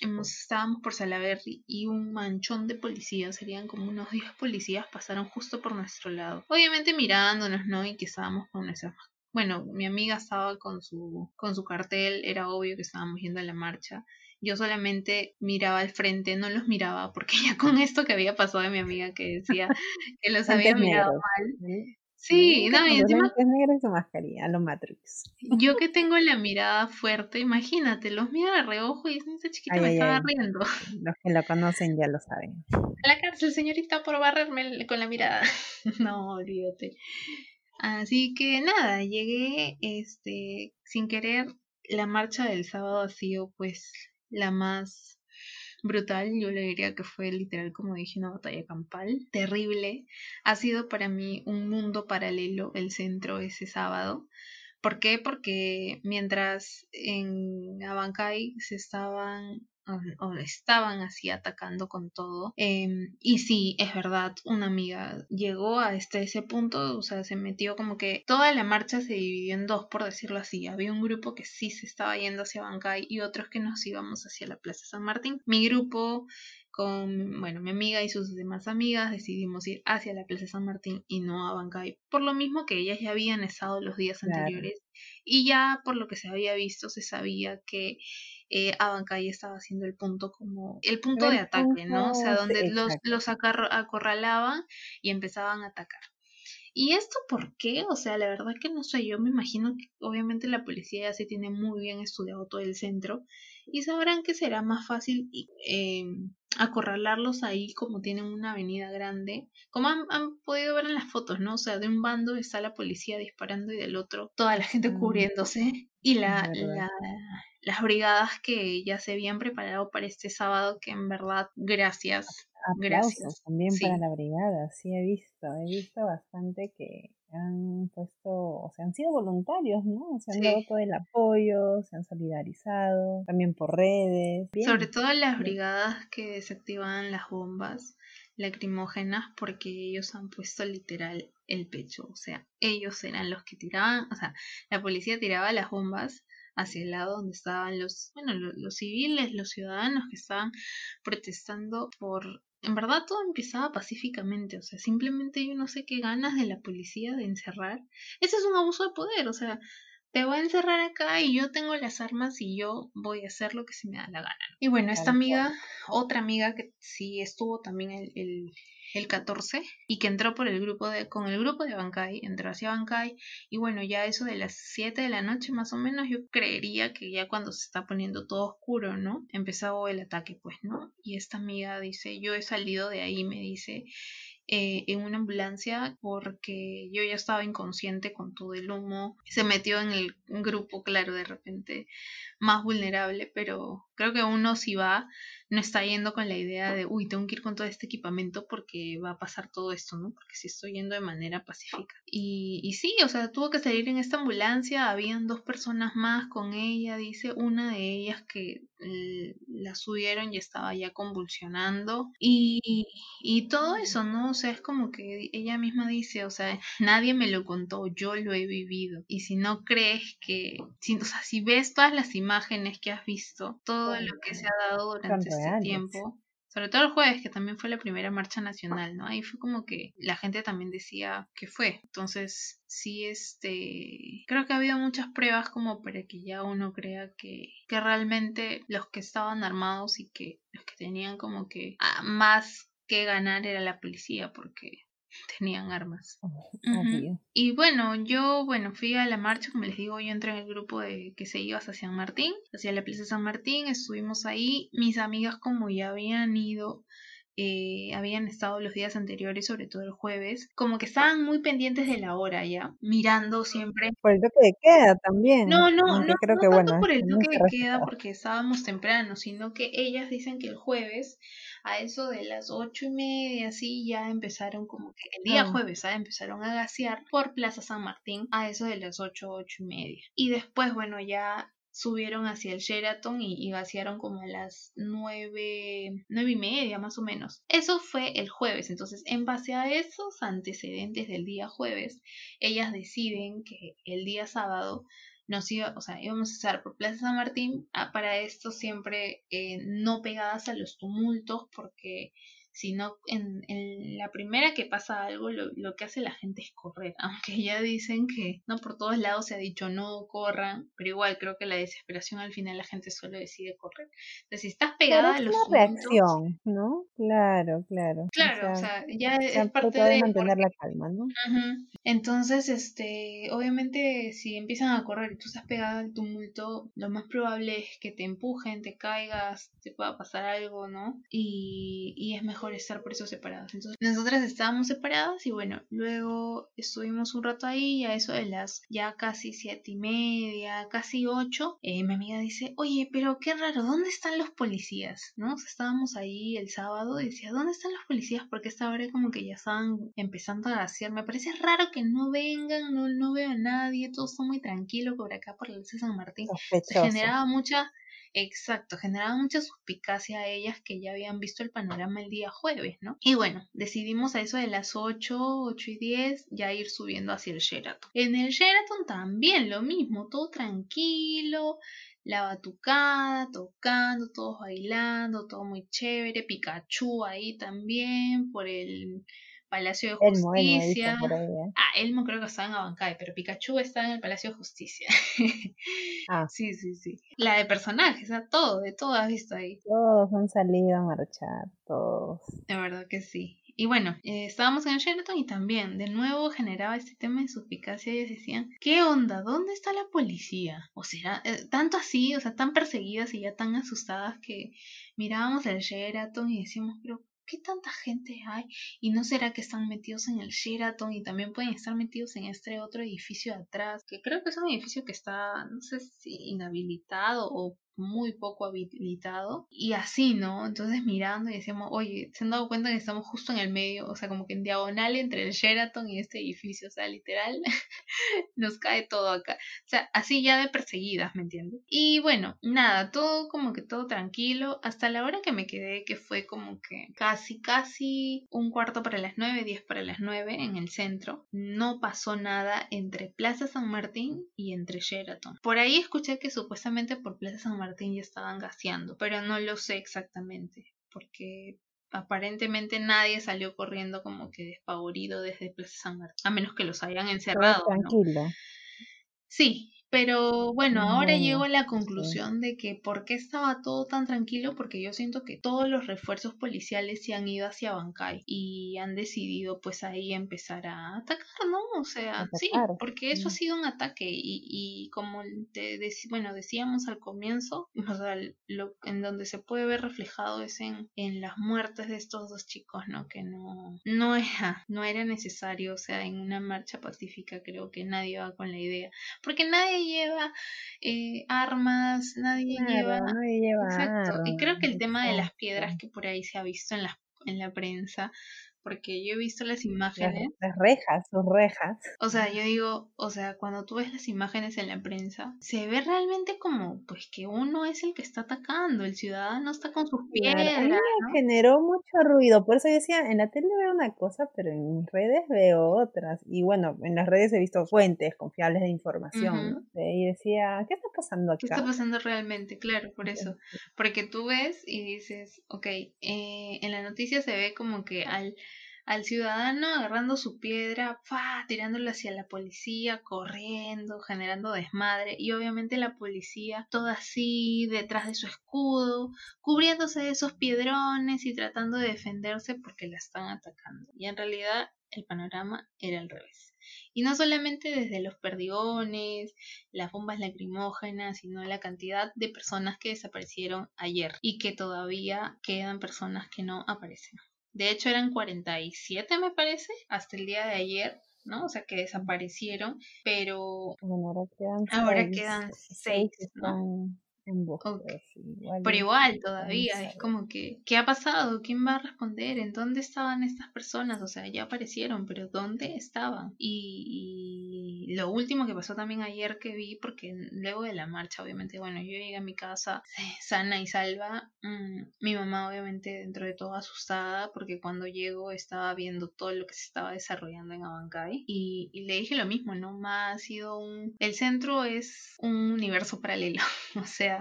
hemos, estábamos por Salaberry y un manchón de policías, serían como unos 10 policías, pasaron justo por nuestro lado. Obviamente mirándonos, ¿no? Y que estábamos con nuestras bueno, mi amiga estaba con su, con su cartel, era obvio que estábamos yendo a la marcha. Yo solamente miraba al frente, no los miraba, porque ya con esto que había pasado de mi amiga que decía que los había mirado mal. Sí, no, y encima. negro su mascarilla, los Matrix. Yo que tengo la mirada fuerte, imagínate, los mira de reojo y esa chiquita me estaba riendo. Los que lo conocen ya lo saben. A la cárcel, señorita, por barrerme con la mirada. no, olvídate. Así que nada, llegué este sin querer. La marcha del sábado ha sido pues la más brutal, yo le diría que fue literal, como dije, una batalla campal, terrible. Ha sido para mí un mundo paralelo el centro ese sábado. ¿Por qué? Porque mientras en Abancay se estaban o, estaban así atacando con todo. Em, y sí, es verdad, una amiga llegó a este, ese punto, o sea, se metió como que toda la marcha se dividió en dos, por decirlo así. Había un grupo que sí se estaba yendo hacia Bancay y otros que nos íbamos hacia la Plaza San Martín. Mi grupo con, bueno, mi amiga y sus demás amigas decidimos ir hacia la Plaza San Martín y no a Bancay, por lo mismo que ellas ya habían estado los días anteriores y ya por lo que se había visto se sabía que eh, Abancay estaba haciendo el punto como el punto de ataque, ¿no? O sea, donde los, los acorralaban y empezaban a atacar. ¿Y esto por qué? O sea, la verdad que no sé, yo me imagino que obviamente la policía ya se tiene muy bien estudiado todo el centro y sabrán que será más fácil eh, acorralarlos ahí como tienen una avenida grande, como han, podido ver en las fotos, ¿no? O sea, de un bando está la policía disparando y del otro toda la gente cubriéndose y la, la, las brigadas que ya se habían preparado para este sábado, que en verdad, gracias Aplausos también para la brigada, sí he visto, he visto bastante que han puesto, o sea, han sido voluntarios, ¿no? Se han dado todo el apoyo, se han solidarizado, también por redes. Sobre todo las brigadas que desactivaban las bombas lacrimógenas porque ellos han puesto literal el pecho, o sea, ellos eran los que tiraban, o sea, la policía tiraba las bombas hacia el lado donde estaban los, bueno, los civiles, los ciudadanos que estaban protestando por en verdad todo empezaba pacíficamente, o sea, simplemente yo no sé qué ganas de la policía de encerrar. Ese es un abuso de poder, o sea, te voy a encerrar acá y yo tengo las armas y yo voy a hacer lo que se me da la gana. Y bueno, esta amiga, otra amiga que sí estuvo también el, el, el 14 y que entró por el grupo de, con el grupo de Bancay, entró hacia Bancay y bueno, ya eso de las 7 de la noche más o menos yo creería que ya cuando se está poniendo todo oscuro, ¿no? Empezó el ataque, pues, ¿no? Y esta amiga dice, yo he salido de ahí, me dice, eh, en una ambulancia porque yo ya estaba inconsciente con todo el humo. Se metió en el grupo, claro, de repente más vulnerable, pero creo que uno si va no está yendo con la idea de, uy, tengo que ir con todo este equipamiento porque va a pasar todo esto, ¿no? Porque si estoy yendo de manera pacífica. Y, y sí, o sea, tuvo que salir en esta ambulancia, habían dos personas más con ella, dice, una de ellas que la subieron y estaba ya convulsionando y, y todo eso, ¿no? O sea, es como que ella misma dice, o sea, nadie me lo contó, yo lo he vivido. Y si no crees que, si, o sea, si ves todas las imágenes que has visto, todo lo que se ha dado durante tiempo, sobre todo el jueves, que también fue la primera marcha nacional, ¿no? Ahí fue como que la gente también decía que fue. Entonces, sí, este, creo que ha habido muchas pruebas como para que ya uno crea que, que realmente los que estaban armados y que los que tenían como que ah, más que ganar era la policía, porque tenían armas. Oh, y bueno, yo, bueno, fui a la marcha, como les digo, yo entré en el grupo de que se iba hacia San Martín, hacia la plaza San Martín, estuvimos ahí, mis amigas como ya habían ido, eh, habían estado los días anteriores, sobre todo el jueves, como que estaban muy pendientes de la hora ya, mirando siempre. Por el toque de queda también. No, no, no, creo que, tanto por el toque de queda porque estábamos temprano, sino que ellas dicen que el jueves a eso de las ocho y media, así ya empezaron como que el día ah. jueves, ¿ah? empezaron a gasear por Plaza San Martín a eso de las ocho, ocho y media. Y después, bueno, ya subieron hacia el Sheraton y, gasearon como a las nueve, nueve y media más o menos. Eso fue el jueves, entonces en base a esos antecedentes del día jueves, ellas deciden que el día sábado nos iba, o sea, íbamos a estar por Plaza San Martín, ah, para esto siempre eh, no pegadas a los tumultos, porque sino en, en, la primera que pasa algo, lo, lo, que hace la gente es correr, aunque ya dicen que no por todos lados se ha dicho no corran, pero igual creo que la desesperación al final la gente solo decide correr. Entonces, si estás pegada a los una reacción, ¿no? Claro, claro. Claro, o sea, ya es parte de mantener la calma, ¿no? Entonces, este, obviamente si empiezan a correr y tú estás pegada al tumulto, lo más probable es que te empujen, te caigas, te pueda pasar algo, ¿no? Y, y es mejor estar por eso separadas. Entonces, nosotras estábamos separadas y bueno, luego estuvimos un rato ahí y a eso de las ya casi siete y media, casi ocho, eh, mi amiga dice, oye, pero qué raro, ¿dónde están los policías? ¿No? estábamos ahí el sábado y decía, ¿dónde están los policías? Porque esta hora como que ya estaban empezando a gasear. Me parece raro que no vengan, no, no veo a nadie, todo está muy tranquilo por acá por la de San Martín. Se generaba mucha Exacto, generaban mucha suspicacia a ellas que ya habían visto el panorama el día jueves, ¿no? Y bueno, decidimos a eso de las 8, 8 y 10 ya ir subiendo hacia el Sheraton. En el Sheraton también lo mismo, todo tranquilo, la batucada, tocando, todos bailando, todo muy chévere, Pikachu ahí también por el Palacio de Justicia. ¿eh? Ah, Elmo creo que estaba en Abancay, pero Pikachu está en el Palacio de Justicia. ah. Sí, sí, sí. La de personajes, o todo, de todo has visto ahí. Todos han salido a marchar, todos. De verdad que sí. Y bueno, eh, estábamos en el Sheraton y también de nuevo generaba este tema de suspicacia y ellos decían, ¿qué onda? ¿Dónde está la policía? O sea, eh, tanto así, o sea, tan perseguidas y ya tan asustadas que mirábamos el Sheraton y decíamos, pero ¿qué tanta gente hay? ¿Y no será que están metidos en el Sheraton y también pueden estar metidos en este otro edificio de atrás? Que creo que es un edificio que está, no sé si inhabilitado o muy poco habilitado y así, ¿no? Entonces mirando y decíamos, oye, se han dado cuenta que estamos justo en el medio, o sea, como que en diagonal entre el Sheraton y este edificio, o sea, literal, nos cae todo acá. O sea, así ya de perseguidas, ¿me entiendes? Y bueno, nada, todo como que todo tranquilo, hasta la hora que me quedé, que fue como que casi, casi un cuarto para las nueve, diez para las nueve en el centro, no pasó nada entre Plaza San Martín y entre Sheraton. Por ahí escuché que supuestamente por Plaza San Martín Martín ya estaban gaseando, pero no lo sé exactamente, porque aparentemente nadie salió corriendo como que despavorido desde Plaza San Martín, a menos que los hayan encerrado. Tranquilo. Sí, pero bueno, ahora llego a la conclusión de que por qué estaba todo tan tranquilo, porque yo siento que todos los refuerzos policiales se han ido hacia Bancay y han decidido pues ahí empezar a atacar, ¿no? O sea, sí, porque eso ha sido un ataque y, y como te bueno, decíamos al comienzo, o sea, lo, en donde se puede ver reflejado es en, en las muertes de estos dos chicos, ¿no? Que no, no era, no era necesario, o sea, en una marcha pacífica creo que nadie va con la idea, porque nadie lleva eh, armas, nadie lleva... Nadie lleva Exacto. y creo que el tema de las piedras que por ahí se ha visto en la, en la prensa porque yo he visto las imágenes. Las, rejas, sus rejas. O sea, yo digo, o sea, cuando tú ves las imágenes en la prensa, se ve realmente como, pues, que uno es el que está atacando, el ciudadano está con sus piedras. me generó mucho ruido, por eso decía, en la tele veo una cosa, pero en mis redes veo otras. Y bueno, en las redes he visto fuentes confiables de información, Y decía, ¿qué está pasando acá? ¿Qué está pasando realmente? Claro, por eso. Porque tú ves y dices, ok, eh, en la noticia se ve como que al al ciudadano agarrando su piedra, ¡fa! tirándola hacia la policía, corriendo, generando desmadre, y obviamente la policía toda así, detrás de su escudo, cubriéndose de esos piedrones y tratando de defenderse porque la están atacando. Y en realidad el panorama era al revés. Y no solamente desde los perdigones, las bombas lacrimógenas, sino la cantidad de personas que desaparecieron ayer y que todavía quedan personas que no aparecen. De hecho, eran 47, me parece, hasta el día de ayer, ¿no? O sea, que desaparecieron, pero ahora quedan ahora seis, quedan seis, ¿no? Pero igual todavía, es como que, ¿qué ha pasado? ¿Quién va a responder? ¿En dónde estaban estas personas? O sea, ya aparecieron, pero ¿dónde estaban? Y, lo último que pasó también ayer que vi, porque luego de la marcha, obviamente, bueno, yo llegué a mi casa sana y salva, mm, mi mamá obviamente dentro de todo asustada, porque cuando llego estaba viendo todo lo que se estaba desarrollando en Abancay, y, y le dije lo mismo, ¿no? Más ha sido un... El centro es un universo paralelo, o sea,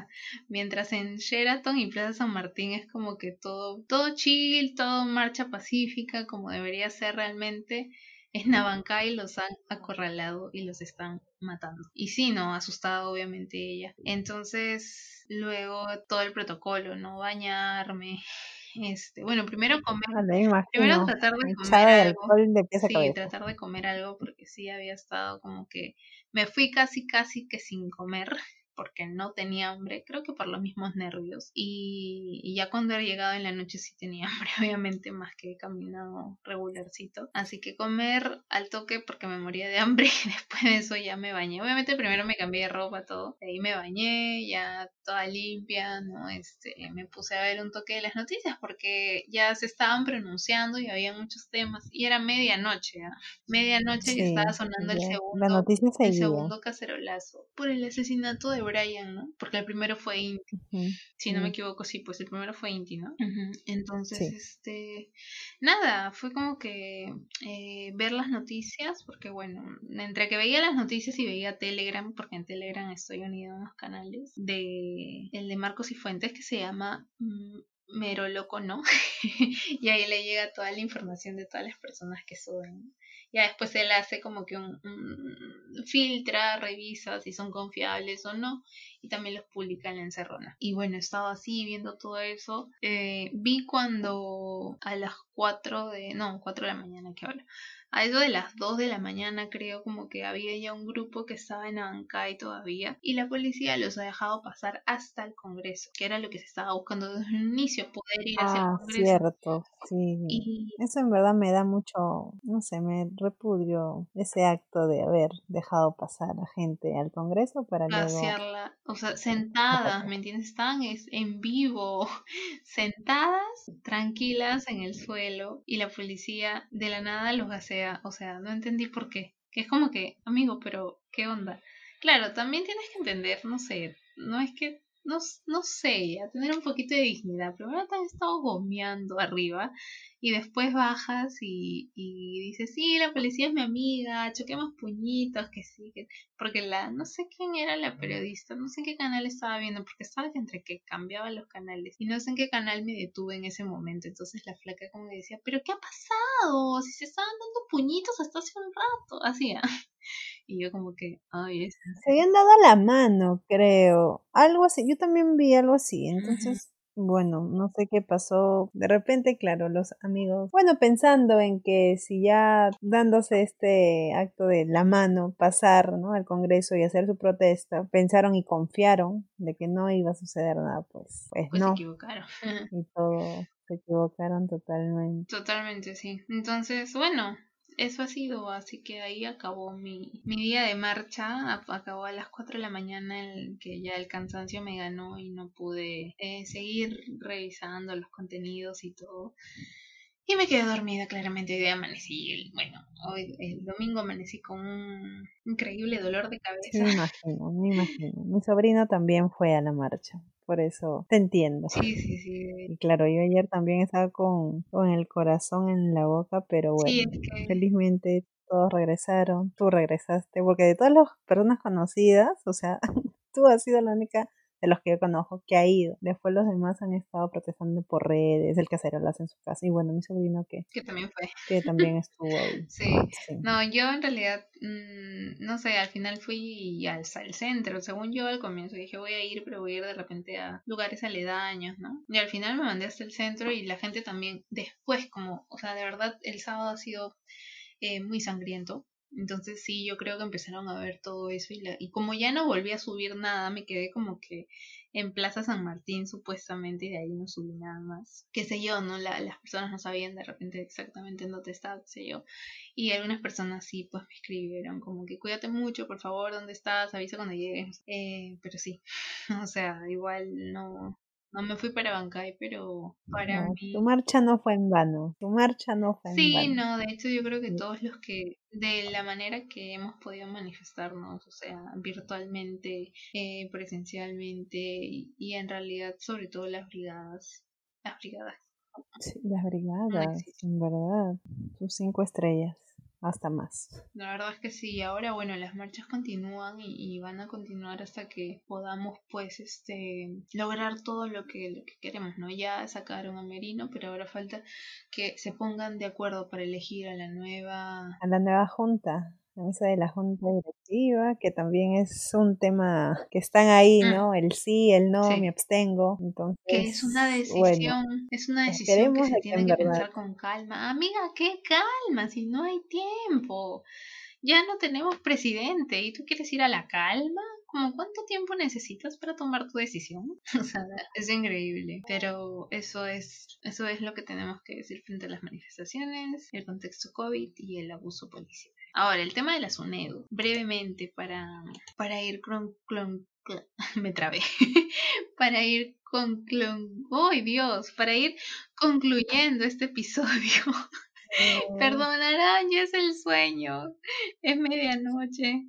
mientras en Sheraton y Plaza San Martín es como que todo, todo chill, todo marcha pacífica, como debería ser realmente, en Nabancay los han acorralado y los están matando. Y sí, no, asustada obviamente ella. Entonces, luego todo el protocolo, ¿no? Bañarme, este, bueno, primero comer, ah, primero tratar de comer algo, sí, tratar de comer algo porque sí había estado como que me fui casi casi que sin comer porque no tenía hambre, creo que por los mismos nervios. Y, ya cuando he llegado en la noche sí tenía hambre, obviamente, más que he caminado regularcito. Así que comer al toque porque me moría de hambre y después de eso ya me bañé. Obviamente primero me cambié de ropa, todo. ahí me bañé, ya toda limpia, ¿no? Este, me puse a ver un toque de las noticias porque ya se estaban pronunciando y había muchos temas. Y era medianoche, ¿ah? Medianoche y estaba sonando el segundo, el segundo cacerolazo por el asesinato de Brian, ¿no? Porque el primero fue Inti. Si no me equivoco, sí, pues el primero fue Inti, ¿no? Entonces, este, nada, fue como que eh, ver las noticias, porque bueno, entre que veía las noticias y veía Telegram, porque en Telegram estoy unido a unos canales, de el de Marcos y Fuentes que se llama mm, Mero Loco, ¿no? y ahí le llega toda la información de todas las personas que suben. Ya después él hace como que un, filtra, revisa si son confiables o no y también los publica en la encerrona. Y bueno, estaba así viendo todo eso. Eh, vi cuando a las 4 de, no, 4 de la mañana que ahora a eso de las 2 de la mañana creo como que había ya un grupo que estaba en Abancay todavía y la policía los ha dejado pasar hasta el Congreso, que era lo que se estaba buscando desde un inicio, poder ir hacia el ah, Congreso. cierto, sí. Eso en verdad me da mucho, no sé, me repudio ese acto de haber dejado pasar a gente al Congreso para Pasearla, o sea, sentadas, ¿me entiendes? Estaban en vivo, sentadas, tranquilas en el suelo y la policía de la nada los hace o sea, no entendí por qué. Que es como que, amigo, pero ¿qué onda? Claro, también tienes que entender, no sé, no es que no, no sé, a tener un poquito de dignidad. Primero te has estado gomeando arriba y después bajas y, y dices, sí, la policía es mi amiga, choquemos puñitos, que sí, que... porque la, no sé quién era la periodista, no sé en qué canal estaba viendo, porque estaba entre que cambiaba los canales y no sé en qué canal me detuve en ese momento. Entonces la flaca como que decía, pero ¿qué ha pasado? Si se estaban dando puñitos hasta hace un rato, así. Y yo como que, ay, es... Se habían dado la mano, creo. Algo así. Yo también vi algo así. Entonces, bueno, no sé qué pasó. De repente, claro, los amigos, bueno, pensando en que si ya dándose este acto de la mano, pasar ¿no? al Congreso y hacer su protesta, pensaron y confiaron de que no iba a suceder nada, pues, pues, pues no. se equivocaron. Y todo, se equivocaron totalmente. Totalmente, sí. Entonces, bueno, eso ha sido, así que ahí acabó mi, mi día de marcha, acabó a las 4 de la mañana en que ya el cansancio me ganó y no pude eh, seguir revisando los contenidos y todo. Y me quedé dormida claramente, hoy amanecí, bueno, hoy el domingo amanecí con un increíble dolor de cabeza. me imagino, me imagino. Mi sobrino también fue a la marcha por eso te entiendo. Sí, sí, sí. Y claro, yo ayer también estaba con, con el corazón en la boca, pero bueno, felizmente todos regresaron, tú regresaste, porque de todas las personas conocidas, o sea, tú has sido la única de los que yo conozco que ha ido. Después los demás han estado protestando por redes, el casero lo hace en su casa. Y bueno, mi sobrino que... Que también fue. Que también estuvo ahí. sí. No, yo en realidad, mm, no sé, al final fui al, al centro. Según yo al comienzo dije voy a ir, pero voy a ir de repente a lugares aledaños, ¿no? Y al final me mandé hasta el centro y la gente también después como, o sea, de verdad el sábado ha sido... Eh, muy sangriento entonces sí, yo creo que empezaron a ver todo eso y, la, y como ya no volví a subir nada, me quedé como que en Plaza San Martín supuestamente y de ahí no subí nada más. Qué sé yo, ¿no? La, las personas no sabían de repente exactamente en dónde estaba, qué sé yo. Y algunas personas sí, pues me escribieron como que cuídate mucho, por favor, ¿dónde estás? Avisa cuando llegues. Eh, pero sí, o sea, igual no, no me fui para Bancay, pero para mí... Tu marcha no fue en vano, tu marcha no fue en vano. Sí, no, de hecho yo creo que todos los que, de la manera que hemos podido manifestarnos, o sea, virtualmente, eh, presencialmente y, en realidad sobre todo las brigadas, las brigadas. Sí, las brigadas, en verdad, sus cinco estrellas hasta más. La verdad es que sí, ahora bueno, las marchas continúan y, van a continuar hasta que podamos pues este lograr todo lo que, lo que queremos, ¿no? Ya sacaron a Merino, pero ahora falta que se pongan de acuerdo para elegir a la nueva a la nueva junta la mesa de la junta directiva, que también es un tema que están ahí, mm. ¿no? El sí, el no, me abstengo. Entonces, que es una decisión, es una decisión que se tiene que pensar con calma. Amiga, qué calma, si no hay tiempo. Ya no tenemos presidente y tú quieres ir a la calma. ¿Cómo cuánto tiempo necesitas para tomar tu decisión? O sea, es increíble. Pero eso es, eso es lo que tenemos que decir frente a las manifestaciones, el contexto COVID y el abuso policial. Ahora, el tema de la SUNEDU, brevemente para, para ir con, me trabé, para ir con, ¡ay Dios! Para ir concluyendo este episodio. Perdonarán, ya es el sueño, es medianoche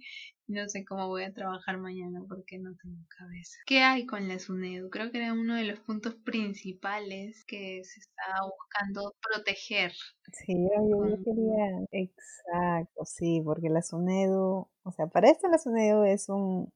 No sé cómo voy a trabajar mañana porque no tengo cabeza. ¿Qué hay con la SUNEDU? Creo que era uno de los puntos principales que se estaba buscando proteger. Sí, yo, quería, exacto, sí, porque la SUNEDU, o sea, para esto la SUNEDU es un,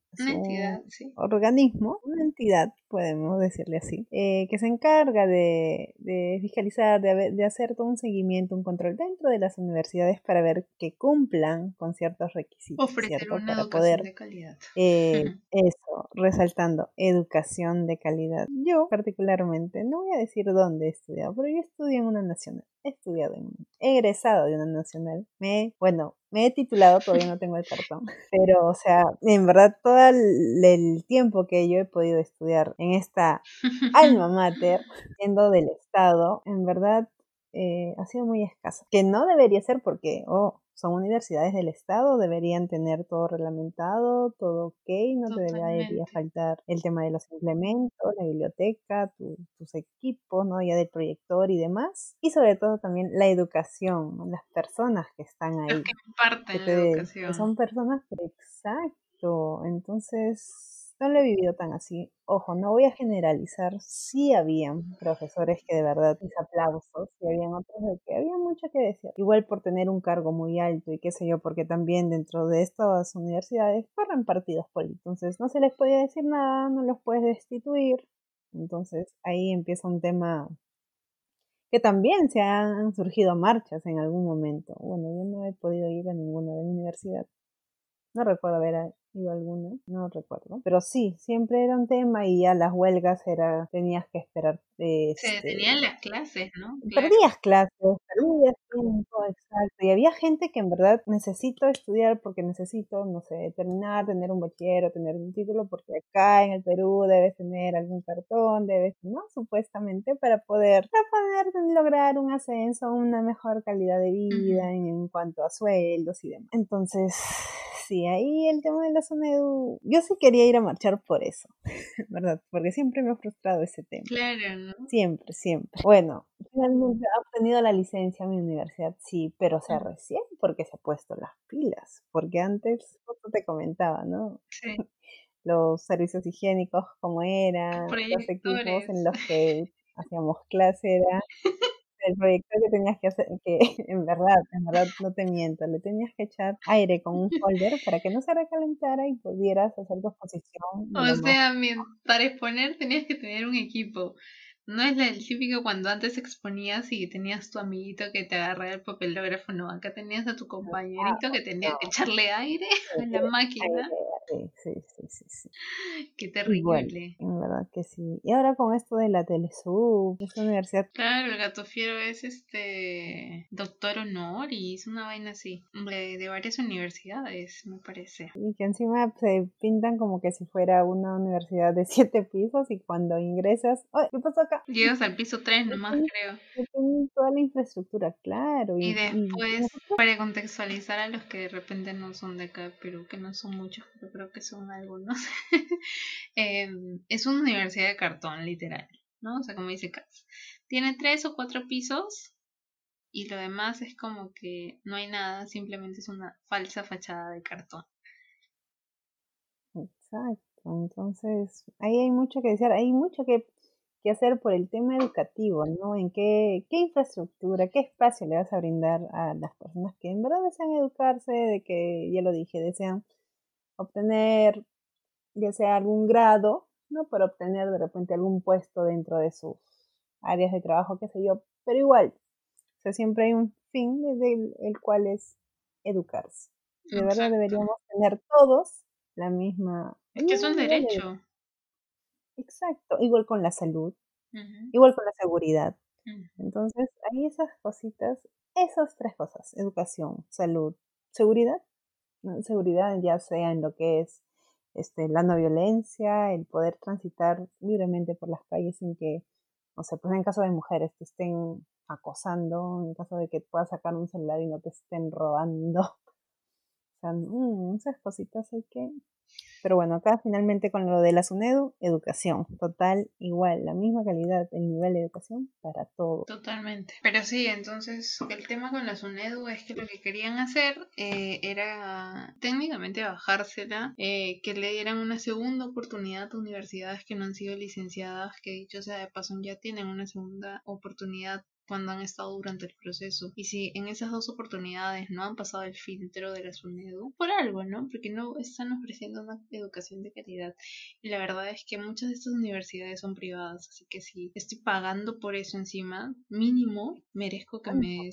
organismo, una entidad, podemos decirle así, eh, que se encarga de, de fiscalizar, de, de, hacer todo un seguimiento, un control dentro de las universidades para ver que cumplan con ciertos requisitos. Ofrecer una para poder, de calidad. Eh, eso, resaltando, educación de calidad. Yo particularmente, no voy a decir dónde he estudiado, pero yo estudié en una nacional he estudiado en he egresado de una nacional. Me, bueno, me he titulado, todavía no tengo el cartón, pero o sea, en verdad todo el, tiempo que yo he podido estudiar en esta alma mater, siendo del Estado, en verdad eh, ha sido muy escasa. Que no debería ser porque, oh, son universidades del Estado, deberían tener todo reglamentado, todo ok, no te debería faltar el tema de los implementos, la biblioteca, tus equipos, ¿no? Ya del proyector y demás. Y sobre todo también la educación, las personas que están ahí. que imparten la educación. son personas, exacto. Entonces, no lo he vivido tan así. Ojo, no voy a generalizar. Sí habían profesores que de verdad mis aplausos y habían otros de que había mucho que decir. Igual por tener un cargo muy alto y qué sé yo, porque también dentro de estas universidades corren partidos políticos. Entonces no se les podía decir nada, no los puedes destituir. Entonces ahí empieza un tema que también se han surgido marchas en algún momento. Bueno, yo no he podido ir a ninguna de la universidad. No recuerdo haber ido alguna, no recuerdo. Pero sí, siempre era un tema y ya las huelgas era, tenías que esperar. Se este, tenían las clases, ¿no? Perdías clases, perdías tiempo, exacto. Y había gente que en verdad necesito estudiar porque necesito, no sé, terminar, tener un bachillero, tener un título, porque acá en el Perú debes tener algún cartón, debes, ¿no? Supuestamente para poder, para poder lograr un ascenso, una mejor calidad de vida en, en cuanto a sueldos y demás. Entonces, sí, ahí el tema de la zona edu, yo sí quería ir a marchar por eso, ¿verdad? Porque siempre me ha frustrado ese tema. Claro, ¿no? Siempre, siempre. Bueno, finalmente ha obtenido la licencia en mi universidad, sí, pero se recién porque se ha puesto las pilas, porque antes, como te comentaba, ¿no? Sí. Los servicios higiénicos, como eran, los equipos en los que hacíamos clase era el proyecto que tenías que hacer, que en verdad, en verdad no te miento, le tenías que echar aire con un folder para que no se recalentara y pudieras hacer tu exposición. O sea, para exponer tenías que tener un equipo. No es el típico cuando antes exponías y tenías tu amiguito que te agarraba el papelógrafo, no, acá tenías a tu compañerito que tenía que echarle aire a la máquina. Sí, sí, sí, sí. Qué terrible. en verdad que sí. Y ahora con esto de la Telesub, esta universidad. Claro, el gato fiero es este doctor honoris, una vaina así, de, de varias universidades, me parece. Y que encima se pintan como que si fuera una universidad de siete pisos y cuando ingresas, ¿qué pasó acá? Llegas al piso 3 nomás, creo. toda la infraestructura, claro. Y, después, para contextualizar a los que de repente no son de acá, pero que no son muchos, pero creo que son algunos, em, es una universidad de cartón, literal, ¿no? O sea, como dice Katz. Tiene tres o cuatro pisos y lo demás es como que no hay nada, simplemente es una falsa fachada de cartón. Exacto, entonces ahí hay mucho que decir, hay mucho que qué hacer por el tema educativo, ¿no? En qué, qué infraestructura, qué espacio le vas a brindar a las personas que en verdad desean educarse, de que, ya lo dije, desean obtener ya sea algún grado, ¿no? Para obtener de repente algún puesto dentro de sus áreas de trabajo, qué sé yo, pero igual, o sea, siempre hay un fin desde el, cual es educarse. De verdad deberíamos tener todos la misma... Es que es un derecho. Exacto, igual con la salud, igual con la seguridad. Entonces, hay esas cositas, esas tres cosas, educación, salud, seguridad, seguridad ya sea en lo que es este, la no violencia, el poder transitar libremente por las calles sin que, o sea, pues en caso de mujeres te estén acosando, en caso de que puedas sacar un celular y no te estén robando. Sea, mm, esas cositas hay que pero bueno, acá finalmente con lo de la SUNEDU, educación, total, igual, la misma calidad, el nivel de educación para todo. Totalmente. Pero sí, entonces el tema con la SUNEDU es que lo que querían hacer eh, era técnicamente bajársela, eh, que le dieran una segunda oportunidad a universidades que no han sido licenciadas, que dicho sea de paso ya tienen una segunda oportunidad cuando han estado durante el proceso. Y si en esas dos oportunidades no han pasado el filtro de la SUNEDU, por algo, ¿no? Porque no están ofreciendo una educación de calidad. Y la verdad es que muchas de estas universidades son privadas, así que si estoy pagando por eso encima, mínimo merezco que me...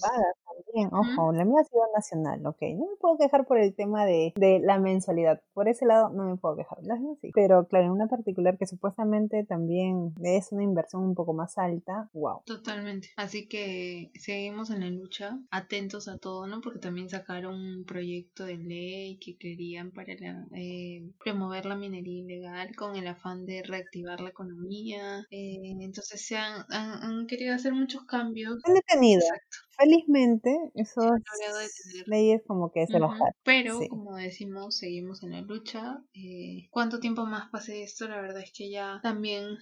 también, ojo, la mía ha sido nacional, ok. No me puedo quejar por el tema de, de la mensualidad. Por ese lado no me puedo quejar. Las sí. Pero claro, en una particular que supuestamente también es una inversión un poco más alta, wow. Totalmente. Así que seguimos en la lucha, atentos a todo, ¿no? Porque también sacaron un proyecto de ley que querían para eh, promover la minería ilegal con el afán de reactivar la economía. Eh, entonces se han, han, querido hacer muchos cambios. Han detenido. Felizmente, esos leyes como que se. Pero, como decimos, seguimos en la lucha. Eh, ¿Cuánto tiempo más pase esto? La verdad es que ya también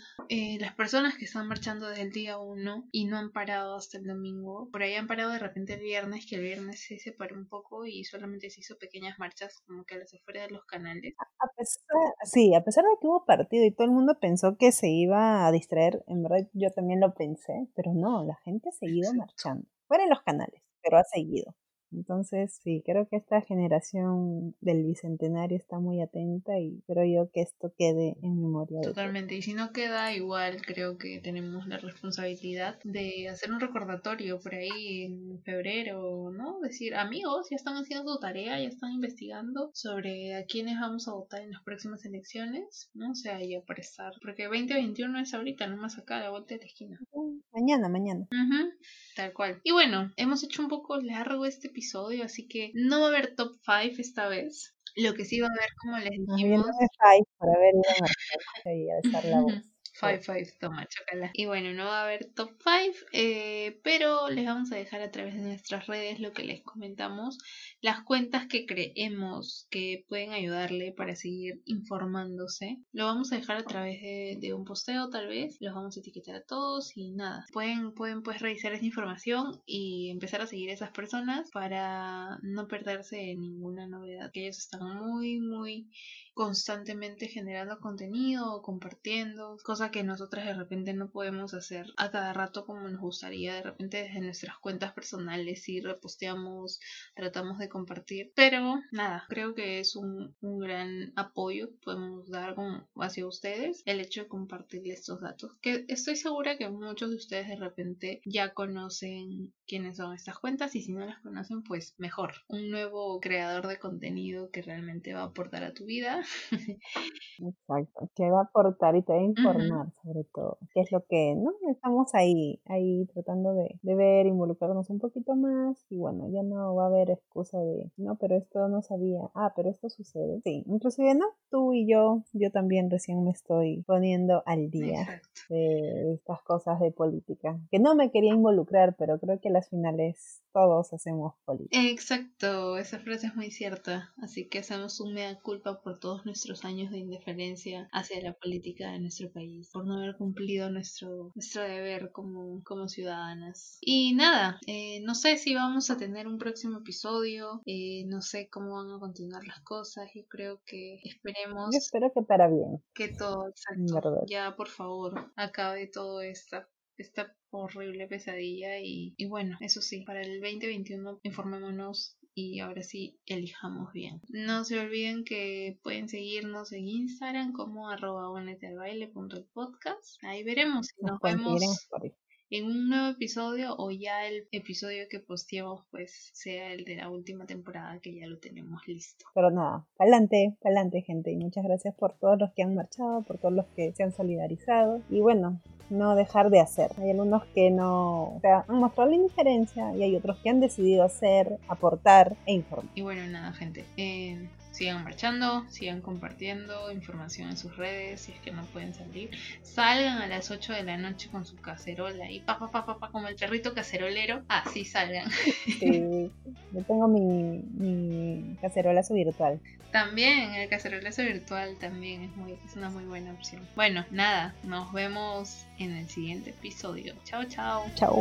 las personas que están marchando desde el día uno y no han parado hasta el domingo. Por ahí han parado de repente el viernes, que el viernes se separó un poco y solamente se hizo pequeñas marchas como que a las afueras de los canales. A pesar, sí, a pesar de que hubo partido y todo el mundo pensó que se iba a distraer, en verdad yo también lo pensé, pero no, la gente ha seguido marchando. En los canales, pero ha seguido. Entonces, sí, creo que esta generación del bicentenario está muy atenta y espero yo que esto quede en memoria. Totalmente, y si no queda igual, creo que tenemos la responsabilidad de hacer un recordatorio por ahí en febrero, ¿no? Decir, amigos, ya están haciendo su tarea, ya están investigando sobre a quiénes vamos a votar en las próximas elecciones, ¿no? O sea, ya para estar, porque 2021 es ahorita, nomás acá, a la vuelta de la esquina. Mañana, mañana. tal cual. Y bueno, hemos hecho un poco largo este episodio así que no va a haber top 5 esta vez. Lo que sí va a haber, como les dijimos... para ver y a estar la voz. Five Five, toma, chocala. Y bueno, no va a haber top 5, eh, pero les vamos a dejar a través de nuestras redes lo que les comentamos, las cuentas que creemos que pueden ayudarle para seguir informándose. Lo vamos a dejar a través de, un posteo tal vez, los vamos a etiquetar a todos y nada. Pueden, pueden pues revisar esa información y empezar a seguir a esas personas para no perderse ninguna novedad, que ellos están muy, muy constantemente generando contenido, compartiendo, cosa que nosotras de repente no podemos hacer a cada rato como nos gustaría, de repente desde nuestras cuentas personales y reposteamos, tratamos de compartir, pero nada, creo que es un, un gran apoyo que podemos dar hacia ustedes el hecho de compartir estos datos, que estoy segura que muchos de ustedes de repente ya conocen quiénes son estas cuentas y si no las conocen pues mejor, un nuevo creador de contenido que realmente va a aportar a tu vida Exacto, que va a aportar y te va a informar sobre todo, que es lo que, ¿no? Estamos ahí, ahí tratando de, de, ver, involucrarnos un poquito más y bueno, ya no va a haber excusa de, no, pero esto no sabía, ah, pero esto sucede. Sí, inclusive, ¿no? Tú y yo, yo también recién me estoy poniendo al día de estas cosas de política, que no me quería involucrar, pero creo que las finales todos hacemos política. Exacto, esa frase es muy cierta, así que hacemos un mea culpa por todos nuestros años de indiferencia hacia la política de nuestro país, por no haber cumplido nuestro, nuestro deber como, como ciudadanas. Y nada, eh, no sé si vamos a tener un próximo episodio, eh, no sé cómo van a continuar las cosas, y creo que esperemos... espero que para bien. Que todo, exacto, ya por favor, acabe todo esta esta horrible pesadilla y, y, bueno, eso sí, para el 2021 informémonos y ahora sí elijamos bien. No se olviden que pueden seguirnos en Instagram como arroba podcast. Ahí veremos si nos, vemos en un nuevo episodio o ya el episodio que posteemos pues sea el de la última temporada que ya lo tenemos listo. Pero nada, pa'lante, pa'lante gente y muchas gracias por todos los que han marchado, por todos los que se han solidarizado y bueno, no dejar de hacer. Hay algunos que no o sea, han mostrado la indiferencia y hay otros que han decidido hacer, aportar e informar. Y bueno, nada gente, eh, sigan marchando, sigan compartiendo información en sus redes, si es que no pueden salir. Salgan a las 8 de la noche con su cacerola y pa, pa, pa, pa, pa como el perrito cacerolero, así salgan. Sí, yo tengo mi, mi cacerolazo virtual. También, el cacerolazo virtual también es, muy, es una muy buena opción. Bueno, nada, nos vemos en el siguiente episodio. Chao, chao. Chao.